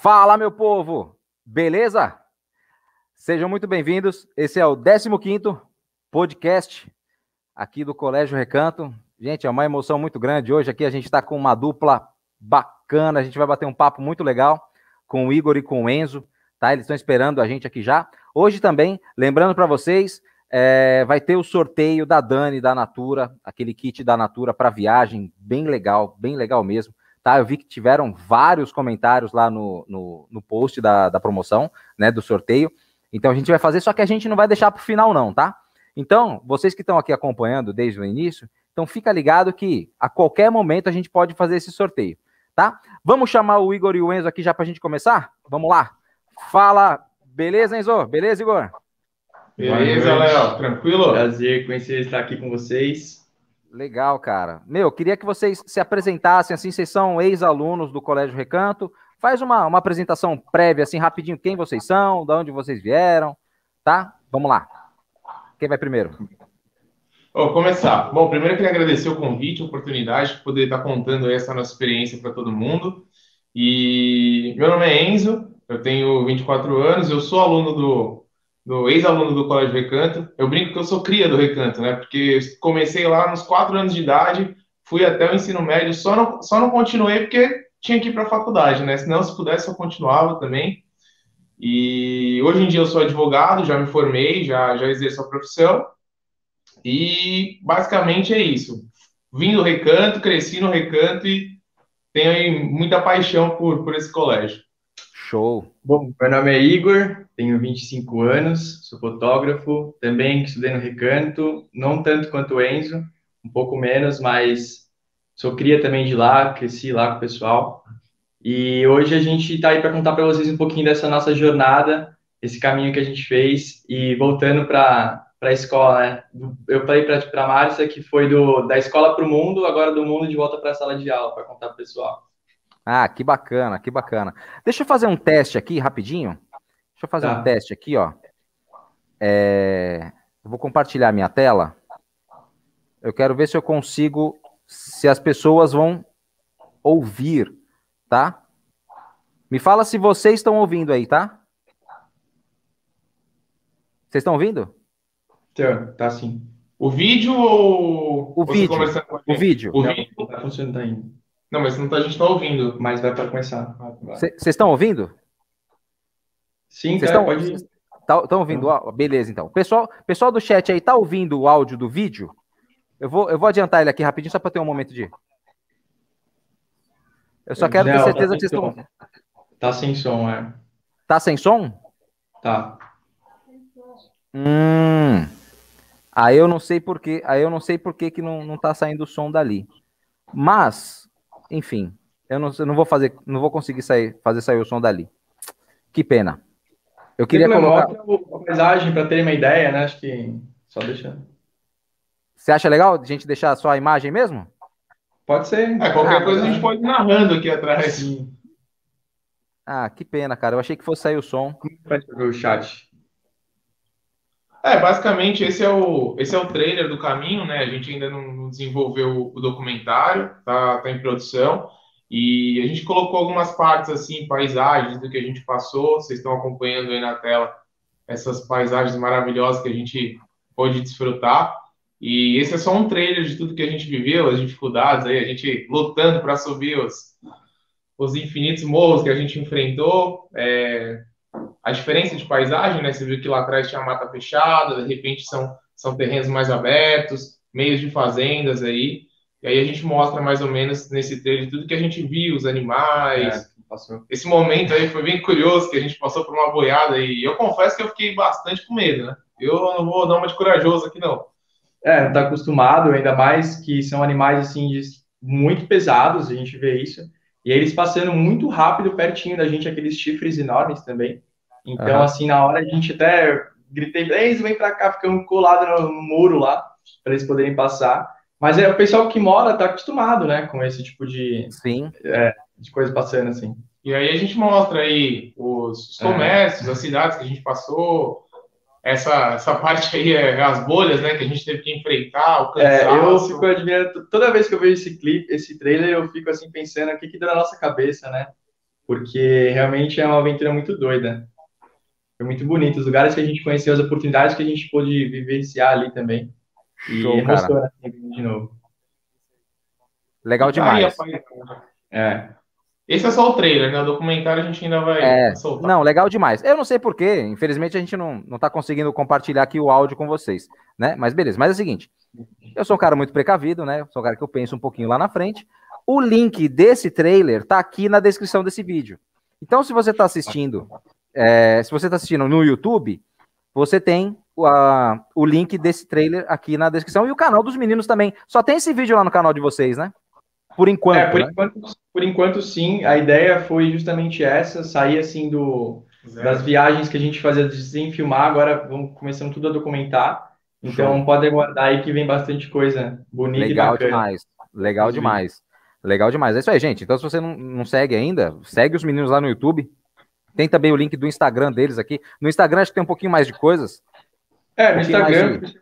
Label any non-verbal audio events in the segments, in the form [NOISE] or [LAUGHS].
Fala, meu povo! Beleza? Sejam muito bem-vindos. Esse é o 15 podcast aqui do Colégio Recanto. Gente, é uma emoção muito grande. Hoje aqui a gente está com uma dupla bacana. A gente vai bater um papo muito legal com o Igor e com o Enzo, tá? Eles estão esperando a gente aqui já. Hoje também, lembrando para vocês, é, vai ter o sorteio da Dani da Natura, aquele kit da Natura para viagem, bem legal, bem legal mesmo. Tá, eu vi que tiveram vários comentários lá no, no, no post da, da promoção, né, do sorteio. Então a gente vai fazer, só que a gente não vai deixar para o final, não, tá? Então, vocês que estão aqui acompanhando desde o início, então fica ligado que a qualquer momento a gente pode fazer esse sorteio, tá? Vamos chamar o Igor e o Enzo aqui já para a gente começar? Vamos lá. Fala, beleza, Enzo? Beleza, Igor? Beleza, Léo, tranquilo? Prazer conhecer estar aqui com vocês. Legal, cara. Meu, queria que vocês se apresentassem, assim, vocês são ex-alunos do Colégio Recanto. Faz uma, uma apresentação prévia, assim, rapidinho, quem vocês são, de onde vocês vieram, tá? Vamos lá. Quem vai primeiro? Vou começar. Bom, primeiro eu queria agradecer o convite, a oportunidade de poder estar contando essa nossa experiência para todo mundo. E meu nome é Enzo, eu tenho 24 anos, eu sou aluno do do ex-aluno do Colégio Recanto. Eu brinco que eu sou cria do Recanto, né? Porque comecei lá nos quatro anos de idade, fui até o ensino médio, só não, só não continuei porque tinha que ir para a faculdade, né? Senão, se pudesse, eu continuava também. E hoje em dia eu sou advogado, já me formei, já, já exerço a profissão. E basicamente é isso. Vim do Recanto, cresci no Recanto e tenho muita paixão por, por esse colégio. Show. Bom, meu nome é Igor, tenho 25 anos, sou fotógrafo, também estudei no Recanto, não tanto quanto o Enzo, um pouco menos, mas sou cria também de lá, cresci lá com o pessoal. E hoje a gente está aí para contar para vocês um pouquinho dessa nossa jornada, esse caminho que a gente fez e voltando para a escola, né? Eu falei para a Márcia que foi do, da escola para o mundo, agora do mundo de volta para a sala de aula, para contar para o pessoal. Ah, que bacana, que bacana. Deixa eu fazer um teste aqui rapidinho. Deixa eu fazer tá. um teste aqui, ó. É... Eu vou compartilhar minha tela. Eu quero ver se eu consigo, se as pessoas vão ouvir, tá? Me fala se vocês estão ouvindo aí, tá? Vocês estão ouvindo? Tá, tá sim. O vídeo ou o vídeo? O vídeo. O vídeo tá funcionando ainda. Não, mas não tá, a gente tá ouvindo. Mas vai para começar. Vocês estão ouvindo? Sim, Vocês estão pode... Estão tá, ouvindo? Tá. Beleza, então. Pessoal, pessoal do chat aí, tá ouvindo o áudio do vídeo? Eu vou, eu vou adiantar ele aqui rapidinho, só para ter um momento de. Eu só quero ter tá certeza tá que vocês estão. Tá sem som, é. Tá sem som? Tá. Hum. Aí eu não sei por que, aí eu não sei por que, que não, não tá saindo o som dali. Mas enfim, eu não, eu não vou fazer, não vou conseguir sair, fazer sair o som dali. Que pena. Eu queria colocar a paisagem para ter uma ideia, né? Acho que só deixa. Você acha legal a gente deixar só a imagem mesmo? Pode ser. É, qualquer ah, coisa a gente pode ir narrando aqui atrás. Sim. Ah, que pena, cara. Eu achei que fosse sair o som. Como vai ver o chat? É, basicamente esse é o esse é o trailer do caminho, né? A gente ainda não desenvolveu o documentário, tá, tá em produção e a gente colocou algumas partes assim, paisagens do que a gente passou. Vocês estão acompanhando aí na tela essas paisagens maravilhosas que a gente pôde desfrutar. E esse é só um trailer de tudo que a gente viveu, as dificuldades aí, a gente lutando para subir os, os infinitos morros que a gente enfrentou. É, a diferença de paisagem, né? Você viu que lá atrás tinha mata fechada, de repente são, são terrenos mais abertos, meios de fazendas aí. E aí a gente mostra mais ou menos nesse trailer tudo que a gente viu, os animais. É, Esse momento aí foi bem curioso, que a gente passou por uma boiada e eu confesso que eu fiquei bastante com medo, né? Eu não vou dar uma de corajoso aqui, não. É, não tá acostumado, ainda mais que são animais, assim, muito pesados, a gente vê isso. E eles passando muito rápido pertinho da gente, aqueles chifres enormes também. Então, uhum. assim, na hora a gente até gritei, eles vem para cá, ficamos colados no muro lá, para eles poderem passar. Mas é o pessoal que mora tá acostumado, né, com esse tipo de, Sim. É, de coisa passando assim. E aí a gente mostra aí os, os é. comércios, é. as cidades que a gente passou, essa, essa [LAUGHS] parte aí é as bolhas, né, que a gente teve que enfrentar, o cansaço. É, eu fico admirando, toda vez que eu vejo esse clipe, esse trailer, eu fico assim pensando o que que deu na nossa cabeça, né? porque realmente é uma aventura muito doida. Foi muito bonito. Os lugares que a gente conheceu, as oportunidades que a gente pôde vivenciar ali também. E Show, emociona de novo. Legal demais. é. Esse é só o trailer, né? O documentário a gente ainda vai é, soltar. Não, legal demais. Eu não sei porquê, infelizmente a gente não, não tá conseguindo compartilhar aqui o áudio com vocês, né? Mas beleza, mas é o seguinte, eu sou um cara muito precavido, né? Sou um cara que eu penso um pouquinho lá na frente. O link desse trailer tá aqui na descrição desse vídeo. Então, se você tá assistindo, é, se você tá assistindo no YouTube, você tem a, o link desse trailer aqui na descrição e o canal dos meninos também. Só tem esse vídeo lá no canal de vocês, né? Por enquanto. É, por, né? enquanto, por enquanto, sim. A ideia foi justamente essa, sair assim do, das viagens que a gente fazia sem filmar, agora vamos começando tudo a documentar. Então Show. pode aguardar aí que vem bastante coisa bonita Legal e bacana. demais. Legal demais. Legal demais. É isso aí, gente. Então, se você não, não segue ainda, segue os meninos lá no YouTube. Tem também o link do Instagram deles aqui. No Instagram acho que tem um pouquinho mais de coisas. É, no Instagram, de...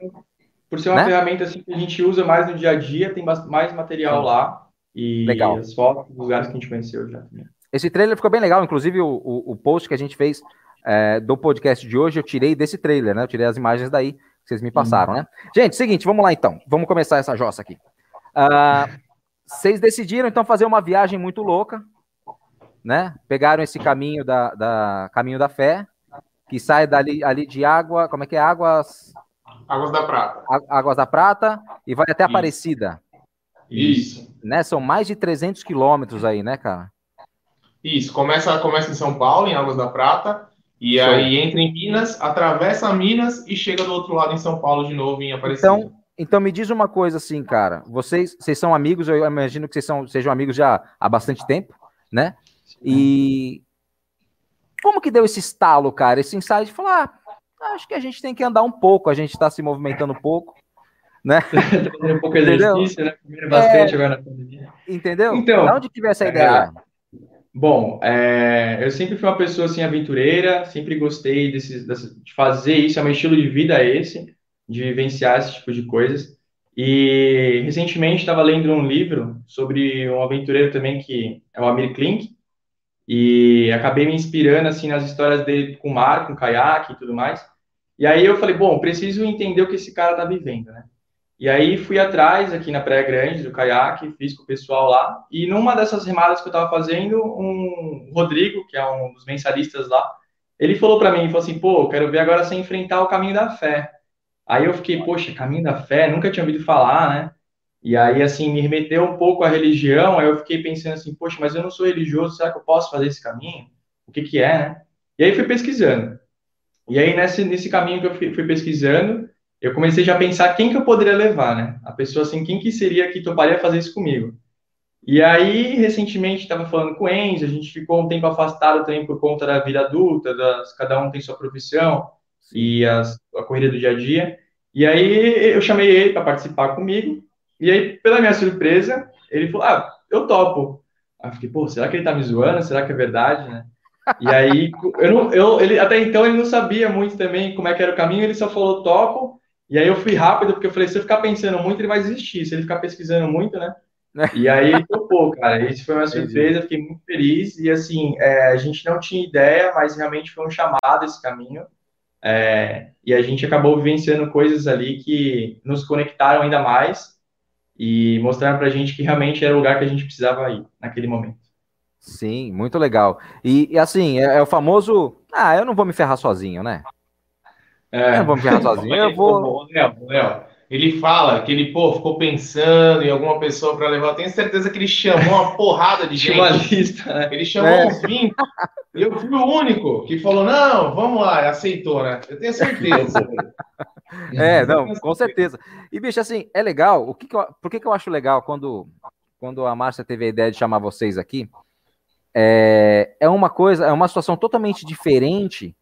por ser uma né? ferramenta assim, que a gente usa mais no dia a dia, tem mais material lá. E legal. as fotos, os lugares que a gente conheceu já. Esse trailer ficou bem legal, inclusive o, o, o post que a gente fez é, do podcast de hoje, eu tirei desse trailer, né? Eu tirei as imagens daí que vocês me passaram, né? Gente, seguinte, vamos lá então. Vamos começar essa jossa aqui. Uh, vocês decidiram então fazer uma viagem muito louca, né? Pegaram esse caminho da, da caminho da fé, que sai dali ali de água, como é que é? Águas Águas da Prata. Águas da Prata e vai até Aparecida. Isso. Né? São mais de 300 quilômetros aí, né, cara? Isso. Começa, começa em São Paulo, em Águas da Prata, e Show. aí entra em Minas, atravessa Minas e chega do outro lado em São Paulo de novo, em Aparecida. Então, então me diz uma coisa assim, cara. Vocês, vocês são amigos, eu imagino que vocês são, sejam amigos já há bastante tempo, né? E como que deu esse estalo, cara? Esse insight de falar, ah, acho que a gente tem que andar um pouco, a gente está se movimentando um pouco né? [LAUGHS] fazendo um pouco de exercício, né? Bastante é... agora na pandemia. Entendeu? Então, de onde veio essa é, ideia? Bom, é, eu sempre fui uma pessoa assim aventureira, sempre gostei de fazer isso, é meu estilo de vida esse, de vivenciar esse tipo de coisas. E recentemente estava lendo um livro sobre um aventureiro também que é o Amir Klink, e acabei me inspirando assim nas histórias dele com mar, com caiaque e tudo mais. E aí eu falei, bom, preciso entender o que esse cara está vivendo, né? E aí fui atrás aqui na Praia Grande do caiaque, fiz com o pessoal lá. E numa dessas remadas que eu estava fazendo, um Rodrigo, que é um dos mensalistas lá, ele falou para mim, falou assim, pô, quero ver agora você enfrentar o caminho da fé. Aí eu fiquei, poxa, caminho da fé, nunca tinha ouvido falar, né? E aí, assim, me remeteu um pouco à religião, aí eu fiquei pensando assim, poxa, mas eu não sou religioso, será que eu posso fazer esse caminho? O que que é, né? E aí fui pesquisando. E aí, nesse, nesse caminho que eu fui, fui pesquisando, eu comecei já a pensar quem que eu poderia levar, né? A pessoa assim, quem que seria que toparia fazer isso comigo? E aí, recentemente, estava falando com o Enzo, a gente ficou um tempo afastado também por conta da vida adulta, das, cada um tem sua profissão e as, a corrida do dia a dia. E aí eu chamei ele para participar comigo, e aí, pela minha surpresa, ele falou, ah, eu topo. Aí eu fiquei, pô, será que ele tá me zoando? Será que é verdade, né? E aí, [LAUGHS] eu não, eu, ele, até então ele não sabia muito também como é que era o caminho, ele só falou topo, e aí eu fui rápido, porque eu falei, se eu ficar pensando muito, ele vai desistir. Se ele ficar pesquisando muito, né? [LAUGHS] E aí ele topou, cara. Isso foi uma surpresa, fiquei muito feliz. E assim, é, a gente não tinha ideia, mas realmente foi um chamado esse caminho. É, e a gente acabou vivenciando coisas ali que nos conectaram ainda mais e mostraram pra gente que realmente era o lugar que a gente precisava ir naquele momento. Sim, muito legal. E, e assim, é, é o famoso. Ah, eu não vou me ferrar sozinho, né? É. Eu não vou me ferrar [LAUGHS] sozinho, eu vou. Léo, Léo, ele fala que ele, pô, ficou pensando em alguma pessoa para levar. Eu tenho certeza que ele chamou uma porrada de gente. Uma lista, né? Ele chamou é. uns 20. E eu fui o único que falou: não, vamos lá, aceitou, né? Eu tenho certeza. [LAUGHS] é, não, com certeza. E, bicho, assim, é legal. O que, que eu, por que, que eu acho legal quando, quando a Márcia teve a ideia de chamar vocês aqui? É, é uma coisa, é uma situação totalmente diferente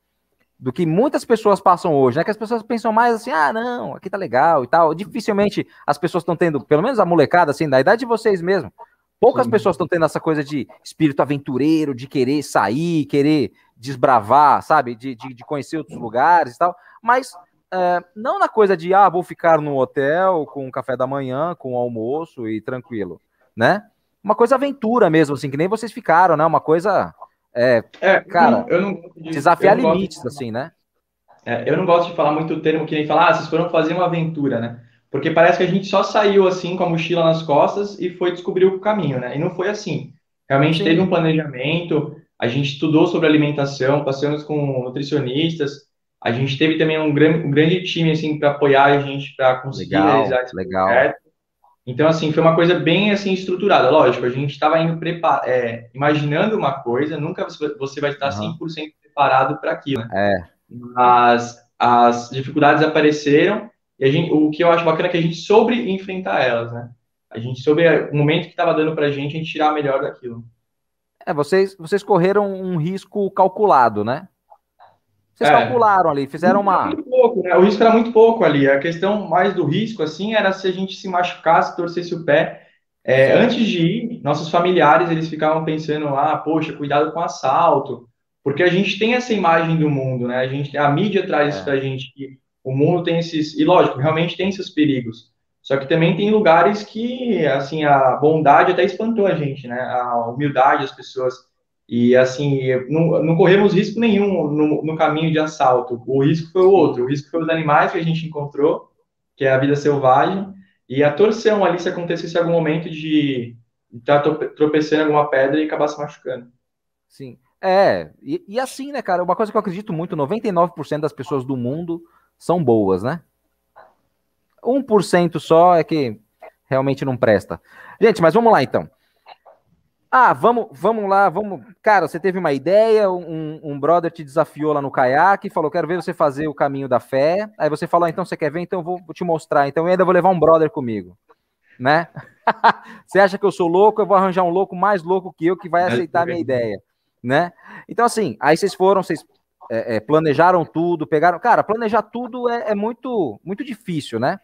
do que muitas pessoas passam hoje, né? Que as pessoas pensam mais assim, ah, não, aqui tá legal e tal. Dificilmente as pessoas estão tendo, pelo menos a molecada, assim, da idade de vocês mesmo. Poucas Sim. pessoas estão tendo essa coisa de espírito aventureiro, de querer sair, querer desbravar, sabe? De, de, de conhecer outros lugares e tal. Mas é, não na coisa de, ah, vou ficar no hotel com um café da manhã, com um almoço e tranquilo, né? Uma coisa aventura mesmo, assim, que nem vocês ficaram, né? Uma coisa É, é cara, eu não, eu não de, desafiar eu limites, de... assim, né? É, eu não gosto de falar muito o termo que nem falar, ah, vocês foram fazer uma aventura, né? Porque parece que a gente só saiu assim com a mochila nas costas e foi descobrir o caminho, né? E não foi assim. Realmente Sim. teve um planejamento, a gente estudou sobre alimentação, passamos com nutricionistas, a gente teve também um grande, um grande time assim para apoiar a gente para conseguir legal, realizar esse legal. Projeto. Então assim foi uma coisa bem assim estruturada. Lógico, a gente estava indo prepar, é, imaginando uma coisa, nunca você vai estar uhum. 100% preparado para aquilo. Né? É. Mas as dificuldades apareceram e a gente, o que eu acho bacana é que a gente soube enfrentar elas, né? A gente soube o momento que estava dando para a gente, a gente tirar melhor daquilo. É, vocês, vocês correram um risco calculado, né? Vocês é. calcularam ali, fizeram uma. Muito pouco, né? O risco era muito pouco ali. A questão mais do risco, assim, era se a gente se machucasse, torcesse o pé. É, antes de ir, nossos familiares eles ficavam pensando, ah, poxa, cuidado com assalto, porque a gente tem essa imagem do mundo, né? A gente, a mídia traz é. isso pra gente que o mundo tem esses, e lógico, realmente tem esses perigos. Só que também tem lugares que, assim, a bondade até espantou a gente, né? A humildade das pessoas e assim, não, não corremos risco nenhum no, no, caminho de assalto. O risco foi o outro. O risco foi os animais que a gente encontrou, que é a vida selvagem, e a torção ali se acontecesse algum momento de estar tá tropeçando em alguma pedra e acabar se machucando. Sim. É, e, e assim, né, cara, uma coisa que eu acredito muito, 99% das pessoas do mundo são boas, né? 1% só é que realmente não presta. Gente, mas vamos lá então. Ah, vamos, vamos lá, vamos. Cara, você teve uma ideia, um, um brother te desafiou lá no caiaque, falou: quero ver você fazer o caminho da fé. Aí você falou: ah, então você quer ver? Então eu vou te mostrar. Então eu ainda vou levar um brother comigo, né? [LAUGHS] você acha que eu sou louco? Eu vou arranjar um louco mais louco que eu que vai aceitar a minha ideia, né? Então, assim, aí vocês foram, vocês é, é, planejaram tudo, pegaram. Cara, planejar tudo é, é muito, muito difícil, né?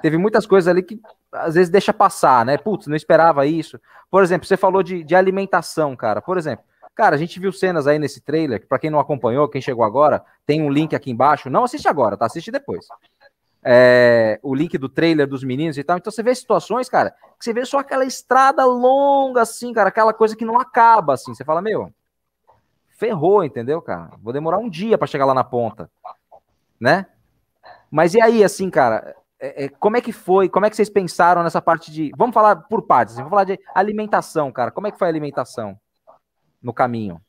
Teve muitas coisas ali que às vezes deixa passar, né? Putz, não esperava isso. Por exemplo, você falou de, de alimentação, cara. Por exemplo, cara, a gente viu cenas aí nesse trailer, que para quem não acompanhou, quem chegou agora, tem um link aqui embaixo. Não assiste agora, tá? Assiste depois. É, o link do trailer dos meninos e tal. Então você vê situações, cara, que você vê só aquela estrada longa, assim, cara, aquela coisa que não acaba, assim. Você fala, meu, ferrou, entendeu, cara? Vou demorar um dia para chegar lá na ponta, né? Mas e aí, assim, cara, é, é, como é que foi? Como é que vocês pensaram nessa parte de. Vamos falar por partes, vamos falar de alimentação, cara. Como é que foi a alimentação no caminho?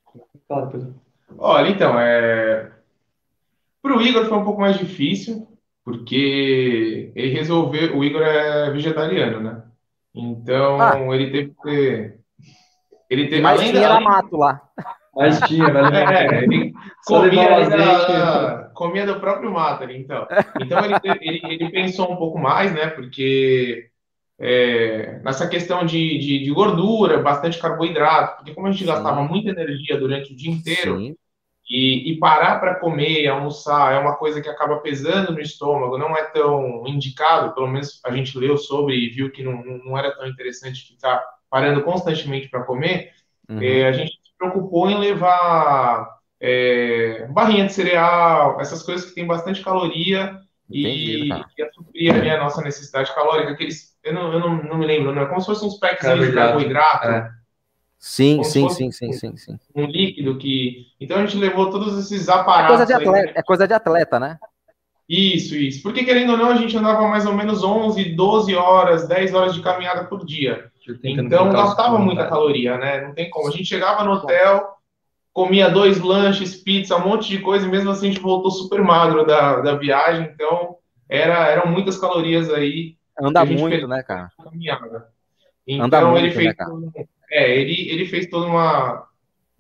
Olha, então, é... para o Igor foi um pouco mais difícil, porque ele resolveu. O Igor é vegetariano, né? Então, ah. ele teve que ter. Ele teve mais tinha da... mato lá. Mas tinha, mas é, ele comia, da, comia do próprio mato ali, então. [LAUGHS] Então ele, ele, ele, pensou um pouco mais, né? Porque é, nessa questão de, de, de, gordura, bastante carboidrato, porque como a gente Sim. gastava muita energia durante o dia inteiro, e, e, parar para comer, almoçar, é uma coisa que acaba pesando no estômago, não é tão indicado, pelo menos a gente leu sobre e viu que não, não era tão interessante ficar parando constantemente para comer. Uhum. É, a gente preocupou em levar é, barrinha de cereal, essas coisas que tem bastante caloria e que suprir a nossa necessidade calórica. Aqueles, eu não, eu não, não me lembro, não é como se fossem uns packs de carboidrato. É. Sim, sim, sim, sim, sim, sim. Um líquido que. Então a gente levou todos esses aparatos. É coisa de atleta, aí, né? é coisa de atleta né? Isso, isso. Porque querendo ou não, a gente andava mais ou menos 11, 12 horas, 10 horas de caminhada por dia. Então gastava muita caloria, né? Não tem como. A gente chegava no hotel, comia dois lanches, pizza, um monte de coisa, e mesmo assim a gente voltou super magro da, da viagem. Então era, eram muitas calorias aí. Anda muito, né, cara? Caminhada. Então Anda ele muito, fez. Né, é, ele, ele fez toda uma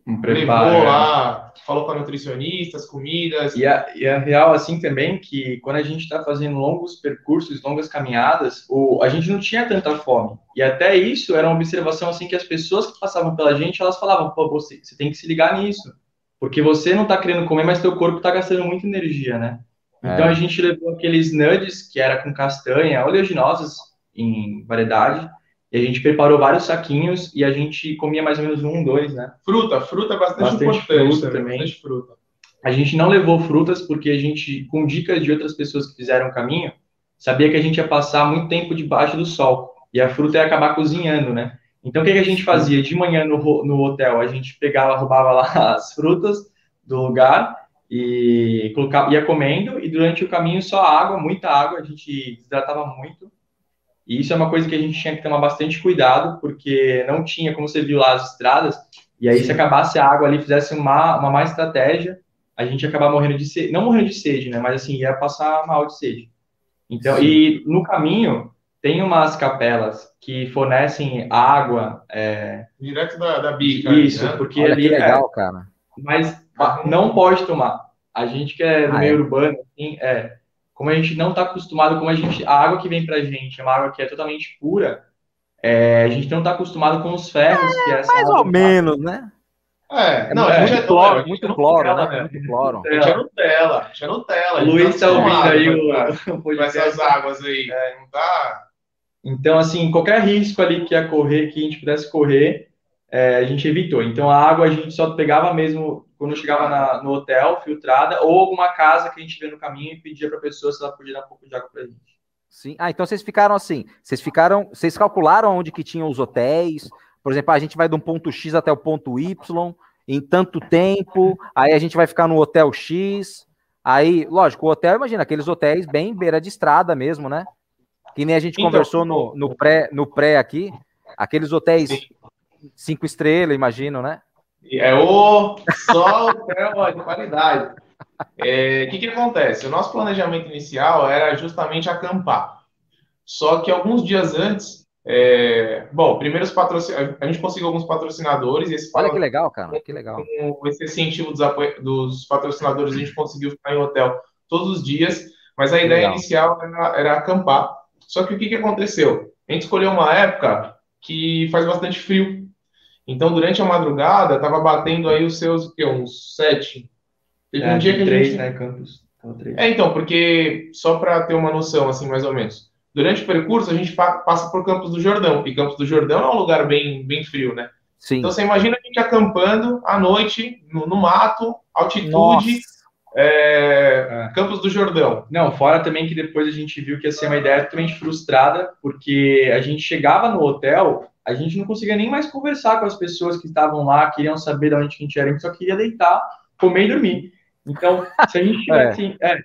um preparo. Levou lá, falou com a nutricionista, as comidas. E a, e a real, assim, também, que quando a gente está fazendo longos percursos, longas caminhadas, o, a gente não tinha tanta fome. E até isso era uma observação, assim, que as pessoas que passavam pela gente, elas falavam, pô, você, você tem que se ligar nisso. Porque você não está querendo comer, mas teu corpo está gastando muita energia, né? Então é. a gente levou aqueles nudes, que era com castanha, oleaginosas em variedade, e a gente preparou vários saquinhos e a gente comia mais ou menos um, dois, né? Fruta, fruta é bastante, bastante importante fruta também. Bastante fruta. A gente não levou frutas porque a gente, com dicas de outras pessoas que fizeram o caminho, sabia que a gente ia passar muito tempo debaixo do sol e a fruta ia acabar cozinhando, né? Então, o que, que a gente fazia? De manhã no, no hotel, a gente pegava, roubava lá [LAUGHS] as frutas do lugar e colocava, ia comendo, e durante o caminho só água, muita água, a gente desidratava muito. E isso é uma coisa que a gente tinha que tomar bastante cuidado, porque não tinha, como você viu lá, as estradas, e aí Sim. se acabasse a água ali, fizesse uma, uma má estratégia, a gente ia acabar morrendo de sede, não morrendo de sede, né, mas assim, ia passar mal de sede. Então, Sim. e no caminho, tem umas capelas que fornecem água. É... Direto da, da bica. Isso, né? porque Olha ali. Que é legal, é... cara. Mas não pode tomar. A gente que é do ah, meio é? urbano, assim, é. Como a gente não está acostumado, como a gente. A água que vem pra gente é uma água que é totalmente pura. É, a gente não está acostumado com os ferros é, que é Mais ou menos, né? É, não, é, a gente muito cloro, muito cloro, né? Muito cloro. A gente é Nutella, a gente é Nutella. Luiz tá ouvindo aí o, com essas águas aí. É. Não tá então, assim, qualquer risco ali que ia correr, que a gente pudesse correr, é, a gente evitou. Então, a água a gente só pegava mesmo quando chegava na, no hotel, filtrada, ou alguma casa que a gente vê no caminho e pedia para a pessoa se ela podia dar um pouco de água para a gente. Sim. Ah, então vocês ficaram assim, vocês ficaram, vocês calcularam onde que tinham os hotéis, por exemplo, a gente vai de um ponto X até o ponto Y em tanto tempo, aí a gente vai ficar no hotel X, aí, lógico, o hotel, imagina, aqueles hotéis bem beira de estrada mesmo, né? Que nem a gente então, conversou no, no, pré, no pré aqui, aqueles hotéis cinco estrelas, imagino, né? É o só hotel de qualidade. O é, que, que acontece? O nosso planejamento inicial era justamente acampar. Só que alguns dias antes, é, bom, primeiro patrocin... a gente conseguiu alguns patrocinadores. E esse Olha que legal, cara, que legal. Com esse incentivo dos, apo... dos patrocinadores, a gente conseguiu ficar em hotel todos os dias. Mas a ideia legal. inicial era, era acampar. Só que o que, que aconteceu? A gente escolheu uma época que faz bastante frio. Então, durante a madrugada, estava batendo aí os seus, o quê? Uns sete? Teve é, um dia que três, a gente... né, Campos? É, então, porque, só para ter uma noção, assim, mais ou menos, durante o percurso, a gente passa por Campos do Jordão, e Campos do Jordão é um lugar bem, bem frio, né? Sim. Então, você imagina a gente acampando à noite, no, no mato, altitude, Nossa. É, é, Campos do Jordão. Não, fora também que depois a gente viu que ia ser uma ideia totalmente frustrada, porque a gente chegava no hotel, a gente não conseguia nem mais conversar com as pessoas que estavam lá, queriam saber de onde a gente era, a gente só queria deitar, comer e dormir. Então, se a gente [LAUGHS] estivesse é. é,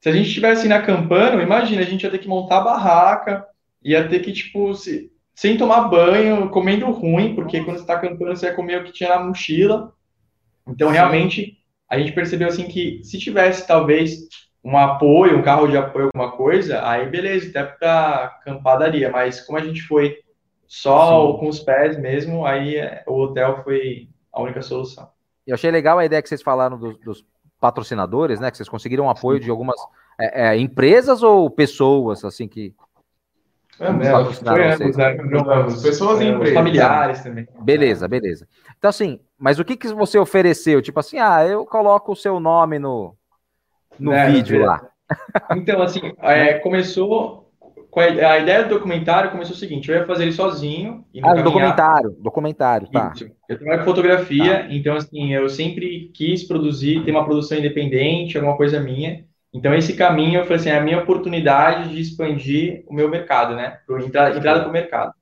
se a gente estivesse na campana, imagina, a gente ia ter que montar a barraca, ia ter que, tipo, se, sem tomar banho, comendo ruim, porque quando você está acampando, você ia comer o que tinha na mochila. Então, realmente a gente percebeu assim que se tivesse talvez um apoio, um carro de apoio, alguma coisa, aí beleza, até para acampadaria, mas como a gente foi só Sim. com os pés mesmo, aí é, o hotel foi a única solução. Eu achei legal a ideia que vocês falaram dos, dos patrocinadores, né? Que vocês conseguiram apoio Sim. de algumas é, é, empresas ou pessoas assim que é, foi, pessoas e é, empresas. Familiares também. Beleza, beleza. Então, assim, mas o que, que você ofereceu? Tipo assim, ah, eu coloco o seu nome no, no é, vídeo lá. Então, assim, é, começou. A, ideia do documentário começou o seguinte: eu ia fazer ele sozinho. ah, documentário, documentário, tá. Isso. Eu trabalho com fotografia, tá. então, assim, eu sempre quis produzir, ter uma produção independente, alguma coisa minha. Então, esse caminho, eu falei assim, é a minha oportunidade de expandir o meu mercado, né? Entrada, entrada para o mercado.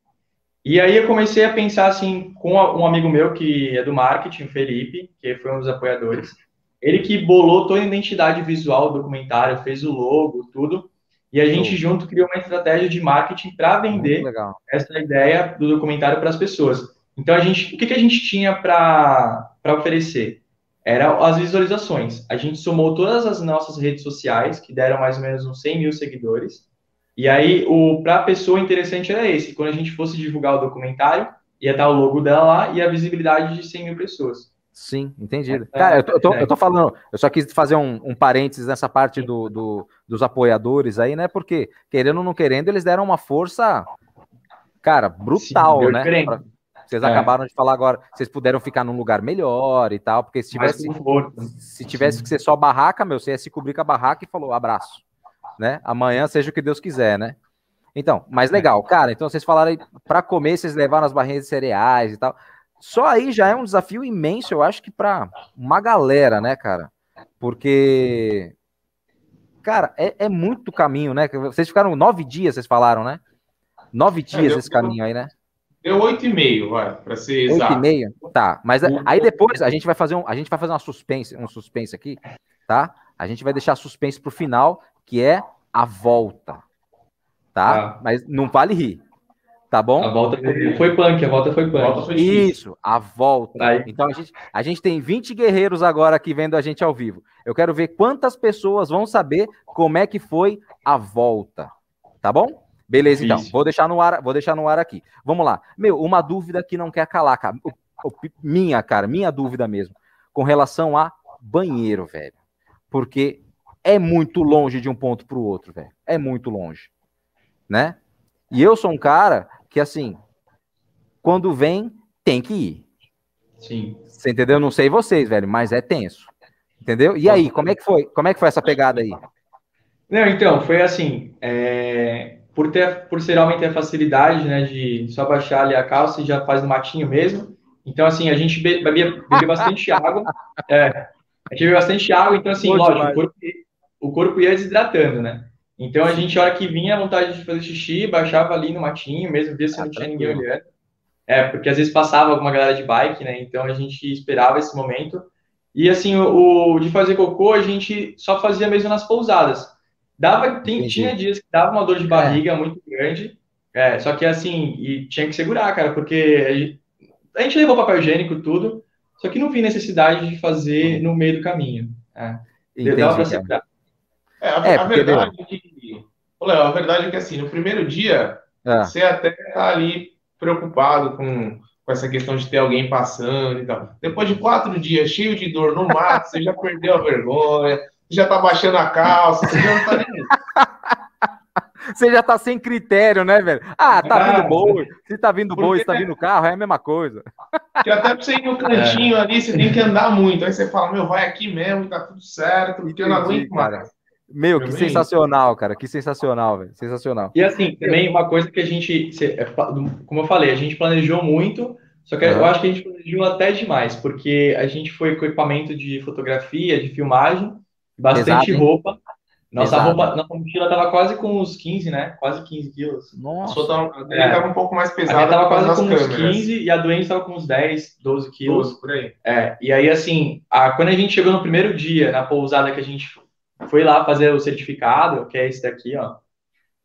E aí eu comecei a pensar assim, com um amigo meu que é do marketing, Felipe, que foi um dos apoiadores. Ele que bolou toda a identidade visual do documentário, fez o logo, tudo. E a gente junto criou uma estratégia de marketing para vender essa ideia do documentário para as pessoas. Então a gente, o que, que a gente tinha para oferecer? Era as visualizações. A gente somou todas as nossas redes sociais, que deram mais ou menos uns 100 mil seguidores, e aí, para a pessoa interessante era esse. Quando a gente fosse divulgar o documentário, ia estar o logo dela lá e a visibilidade de 100 mil pessoas. Sim, entendido. É, Cara, eu tô, eu, tô, eu tô, falando, eu só quis fazer um, um parênteses nessa parte do, do, dos apoiadores aí, né? Porque, querendo ou não querendo, eles deram uma força, cara, brutal, Sim, né? Pra, vocês é. acabaram de falar agora, vocês puderam ficar num lugar melhor e tal, porque se tivesse, se tivesse que ser só barraca, meu, você ia se cobrir com a barraca e falou abraço né? Amanhã seja o que Deus quiser, né? Então, mas legal, cara. Então vocês falaram aí, para comer, vocês levaram as barrinhas de cereais e tal. Só aí já é um desafio imenso, eu acho que para uma galera, né, cara? Porque, cara, é, é, muito caminho, né? Vocês ficaram nove dias, vocês falaram, né? Nove é, dias é, esse caminho aí, né? Deu oito e meio, vai, para ser exato. Oito e meio? Tá, mas aí depois a gente vai fazer um, a gente vai fazer uma suspense, um suspense aqui, tá? A gente vai deixar suspense pro final, que é a volta, tá? Ah. Mas não vale rir, tá bom? A volta foi punk, a volta foi punk. A volta foi Isso, a volta. Aí. Então a gente, a gente tem 20 guerreiros agora aqui vendo a gente ao vivo. Eu quero ver quantas pessoas vão saber como é que foi a volta, tá bom? Beleza, então. Vou deixar no ar, vou deixar no ar aqui. Vamos lá. Meu, uma dúvida que não quer calar, cara. Minha, cara, minha dúvida mesmo. Com relação a banheiro, velho. Porque é muito longe de um ponto para o outro, velho. É muito longe. Né? E eu sou um cara que, assim, quando vem, tem que ir. Sim. Você entendeu? Não sei vocês, velho, mas é tenso. Entendeu? E aí, como é que foi? Como é que foi essa pegada aí? Não, então, foi assim. É por, ter, por ser realmente a facilidade, né, de só baixar ali a calça e já faz no matinho mesmo. Então, assim, a gente bebia, bebia bastante [LAUGHS] água. É, a gente bebia bastante água, então, assim, lógico, o corpo, o corpo, ia desidratando, né? Então, a gente, a hora que vinha a vontade de fazer xixi, baixava ali no matinho mesmo, via se não tinha ninguém olhando. É, porque às vezes passava alguma galera de bike, né? Então, a gente esperava esse momento. E, assim, o, o de fazer cocô, a gente só fazia mesmo nas pousadas. Dava, tem, tinha dias que dava uma dor de barriga é. muito grande, é, só que assim, e tinha que segurar, cara, porque a gente, a gente levou papel higiênico, tudo, só que não vi necessidade de fazer no meio do caminho. É. Entendi, dava pra segurar. É, a, é, a verdade é que. Léo, a verdade é que assim, no primeiro dia, é. você até tá ali preocupado com, com essa questão de ter alguém passando e tal. Depois de quatro dias cheio de dor no mato, você já [LAUGHS] perdeu a vergonha, já tá baixando a calça, você já não tá nem. [LAUGHS] Você já tá sem critério, né, velho? Ah, tá ah, vindo boi. Se tá vindo boi, se tá vindo carro, é a mesma coisa. Que até pra você ir no [LAUGHS] cantinho é. ali, você tem que andar muito. Aí você fala, meu, vai aqui mesmo, tá tudo certo, porque eu não aguento mais. Meu, que sensacional, cara. Que sensacional, velho. Sensacional. E assim, também uma coisa que a gente, é, como eu falei, a gente planejou muito, só que uhum. eu acho que a gente planejou até demais, porque a gente foi com equipamento de fotografia, de filmagem, bastante Exato, roupa. Nossa Exato. roupa, nossa mochila tava quase com uns 15, né? Quase 15 quilos. Nossa. Tava, ele é. tava um pouco mais pesado. A tava quase com câmeras. uns 15 e a doente tava com uns 10, 12 quilos. 12, por aí. É, e aí assim, a, quando a gente chegou no primeiro dia, na pousada que a gente foi lá fazer o certificado, que é esse daqui, ó.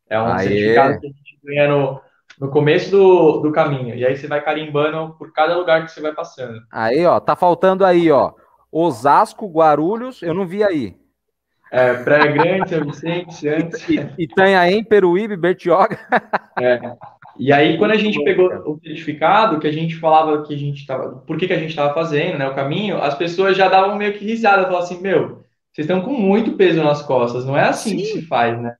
É um Aê. certificado que a gente ganha no, no começo do, do caminho. E aí você vai carimbando por cada lugar que você vai passando. Aí, ó, tá faltando aí, ó. Osasco, Guarulhos, eu não vi aí. É, Praia Grande, São Vicente, [LAUGHS] Santos. Itanhaém, Peruíbe, Bertioga. [LAUGHS] É. E aí, quando a gente pegou o certificado, que a gente falava que a gente estava. Por que, que a gente estava fazendo, né? O caminho, as pessoas já davam meio que risada, falavam assim, meu, vocês estão com muito peso nas costas, não é assim Sim. que se faz, né?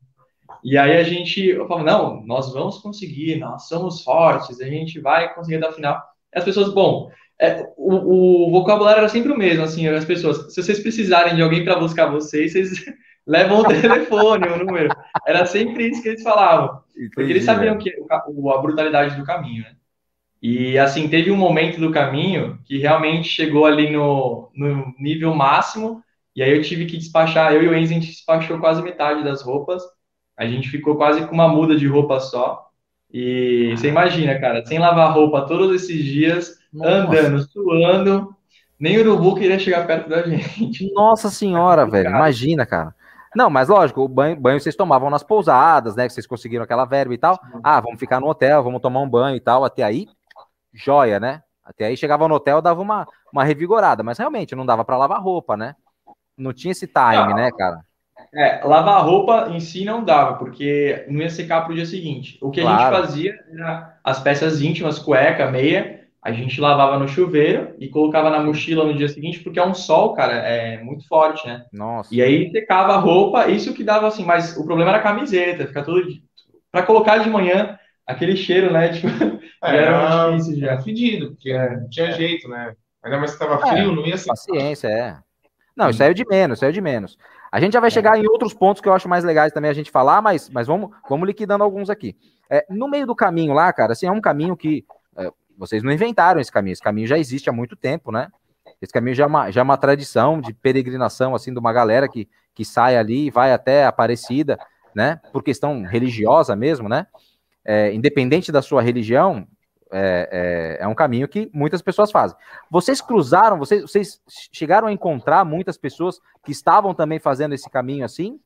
E aí a gente eu falo, não, nós vamos conseguir, nós somos fortes, a gente vai conseguir dar final. E as pessoas, bom, é, o, o, vocabulário era sempre o mesmo, assim, as pessoas, se vocês precisarem de alguém para buscar vocês, vocês [LAUGHS] levam o telefone, o número. Era sempre isso que eles falavam. Entendi, porque eles sabiam que a, a brutalidade do caminho, né? E assim, teve um momento do caminho que realmente chegou ali no, no nível máximo, e aí eu tive que despachar, eu e o Enzo, a gente despachou quase metade das roupas, a gente ficou quase com uma muda de roupa só, e você imagina, cara, sem lavar roupa todos esses dias, nossa. andando, suando, nem o urubu queria chegar perto da gente. Nossa senhora, velho, imagina, cara. Não, mas lógico, o banho, banho vocês tomavam nas pousadas, né? Que vocês conseguiram aquela verba e tal. Ah, vamos ficar no hotel, vamos tomar um banho e tal. Até aí, joia, né? Até aí chegava no hotel, dava uma, uma revigorada, mas realmente não dava para lavar roupa, né? Não tinha esse time, não. né, cara? É, lavar roupa em si não dava, porque não ia secar para o dia seguinte. O que claro. a gente fazia era as peças íntimas, cueca, meia, a gente lavava no chuveiro e colocava na mochila no dia seguinte, porque é um sol, cara, é muito forte, né? Nossa. E aí secava a roupa, isso que dava assim, mas o problema era a camiseta, ficar tudo. Para colocar de manhã, aquele cheiro, né? [LAUGHS] Tipo, é, era difícil já. fedido, porque é, não tinha é. jeito, né? Ainda mais que tava é, frio, não ia ser. Paciência, é. Não, isso aí é de menos, isso aí é de menos. A gente já vai é. chegar em outros pontos que eu acho mais legais também a gente falar, mas, mas vamos, vamos liquidando alguns aqui. É, no meio do caminho lá, cara, assim, é um caminho que vocês não inventaram esse caminho, esse caminho já existe há muito tempo, né? Esse caminho já é uma, já é uma tradição de peregrinação, assim, de uma galera que, que sai ali e vai até Aparecida, né? Por questão religiosa mesmo, né? É, independente da sua religião, é, é, é, um caminho que muitas pessoas fazem. Vocês cruzaram, vocês, vocês chegaram a encontrar muitas pessoas que estavam também fazendo esse caminho assim?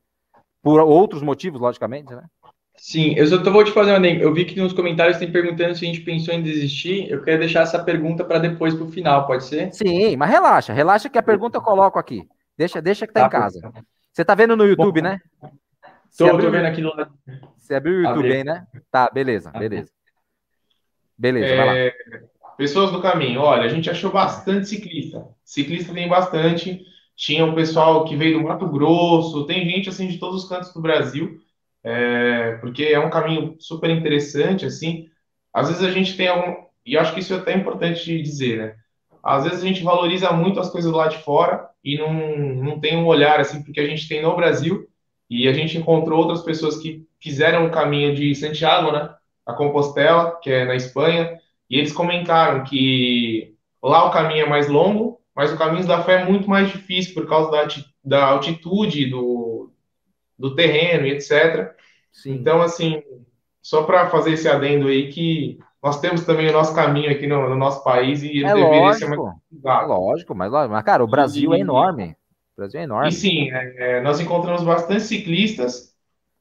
Por outros motivos, logicamente, né? Sim, eu só vou te fazer uma. Eu vi que nos comentários tem perguntando se a gente pensou em desistir. Eu quero deixar essa pergunta para depois, para o final, pode ser? Sim, mas relaxa, relaxa que a pergunta eu coloco aqui. Deixa, deixa que tá, tá em casa. Você tá vendo no YouTube, Bom, né? Tô, abriu, tô vendo aqui do lado. Você abriu o YouTube aí, né? Tá, beleza, beleza. Beleza, é, vai lá. É, pessoas do caminho, olha, a gente achou bastante ciclista. Ciclista tem bastante. Tinha um pessoal que veio do Mato Grosso, tem gente assim de todos os cantos do Brasil é, porque é um caminho super interessante, assim. Às vezes a gente tem algum, e acho que isso é até importante de dizer, né? Às vezes a gente valoriza muito as coisas lá de fora e não, não tem um olhar, assim, porque a gente tem no Brasil e a gente encontrou outras pessoas que fizeram o caminho de Santiago, né? A Compostela, que é na Espanha, e eles comentaram que lá o caminho é mais longo, mas o caminho da fé é muito mais difícil por causa da, da altitude, do, do terreno e etc. Sim. Então, assim, só para fazer esse adendo aí, que nós temos também o nosso caminho aqui no, no nosso país e ele é deveria lógico, ser mais é lógico, mas, mas, cara, o Brasil é e, é enorme. O Brasil é enorme. E sim, é, é, nós encontramos bastante ciclistas.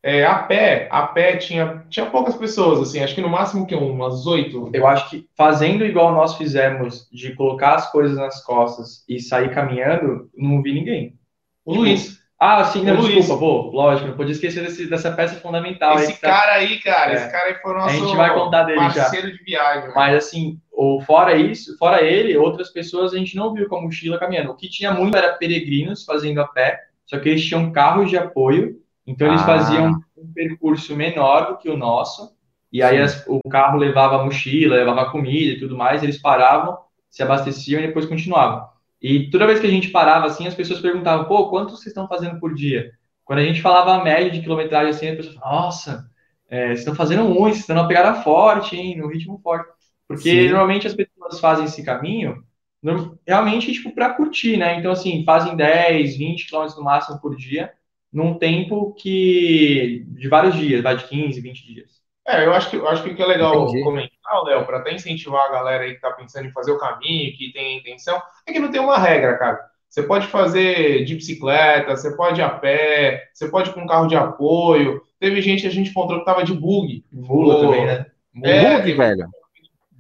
É, a pé, a pé tinha, tinha poucas pessoas, assim, acho que no máximo que umas oito. Eu acho que fazendo igual nós fizemos, de colocar as coisas nas costas e sair caminhando, não vi ninguém. O tipo, Luiz, ah, sim, não, desculpa, pô, lógico, não podia esquecer desse, dessa peça fundamental. Esse tá- cara tá... aí, cara, é. esse cara aí foi o nosso a gente vai contar dele parceiro já. de viagem. Né? Mas assim, ou fora isso, fora ele, outras pessoas a gente não viu com a mochila caminhando. O que tinha muito era peregrinos fazendo a pé, só que eles tinham carros de apoio, então eles ah. faziam um percurso menor do que o nosso, e aí as, o carro levava a mochila, levava comida e tudo mais, eles paravam, se abasteciam e depois continuavam. E toda vez que a gente parava assim, as pessoas perguntavam, pô, quanto vocês estão fazendo por dia? Quando a gente falava a média de quilometragem assim, as pessoas falavam, nossa, é, vocês estão fazendo muito, vocês estão numa pegada forte, hein, no ritmo forte. Porque Sim. normalmente as pessoas fazem esse caminho realmente, tipo, para curtir, né? Então, assim, fazem 10, 20 quilômetros no máximo por dia, num tempo que de vários dias, vai de 15, 20 dias. É, eu acho que, eu acho que o que é legal Entendi. comentar, Léo, para até incentivar a galera aí que está pensando em fazer o caminho, que tem a intenção, é que não tem uma regra, cara. Você pode fazer de bicicleta, você pode ir a pé, você pode ir com um carro de apoio. Teve gente que a gente encontrou que tava de bug. Mula também, né? É, bug, velho.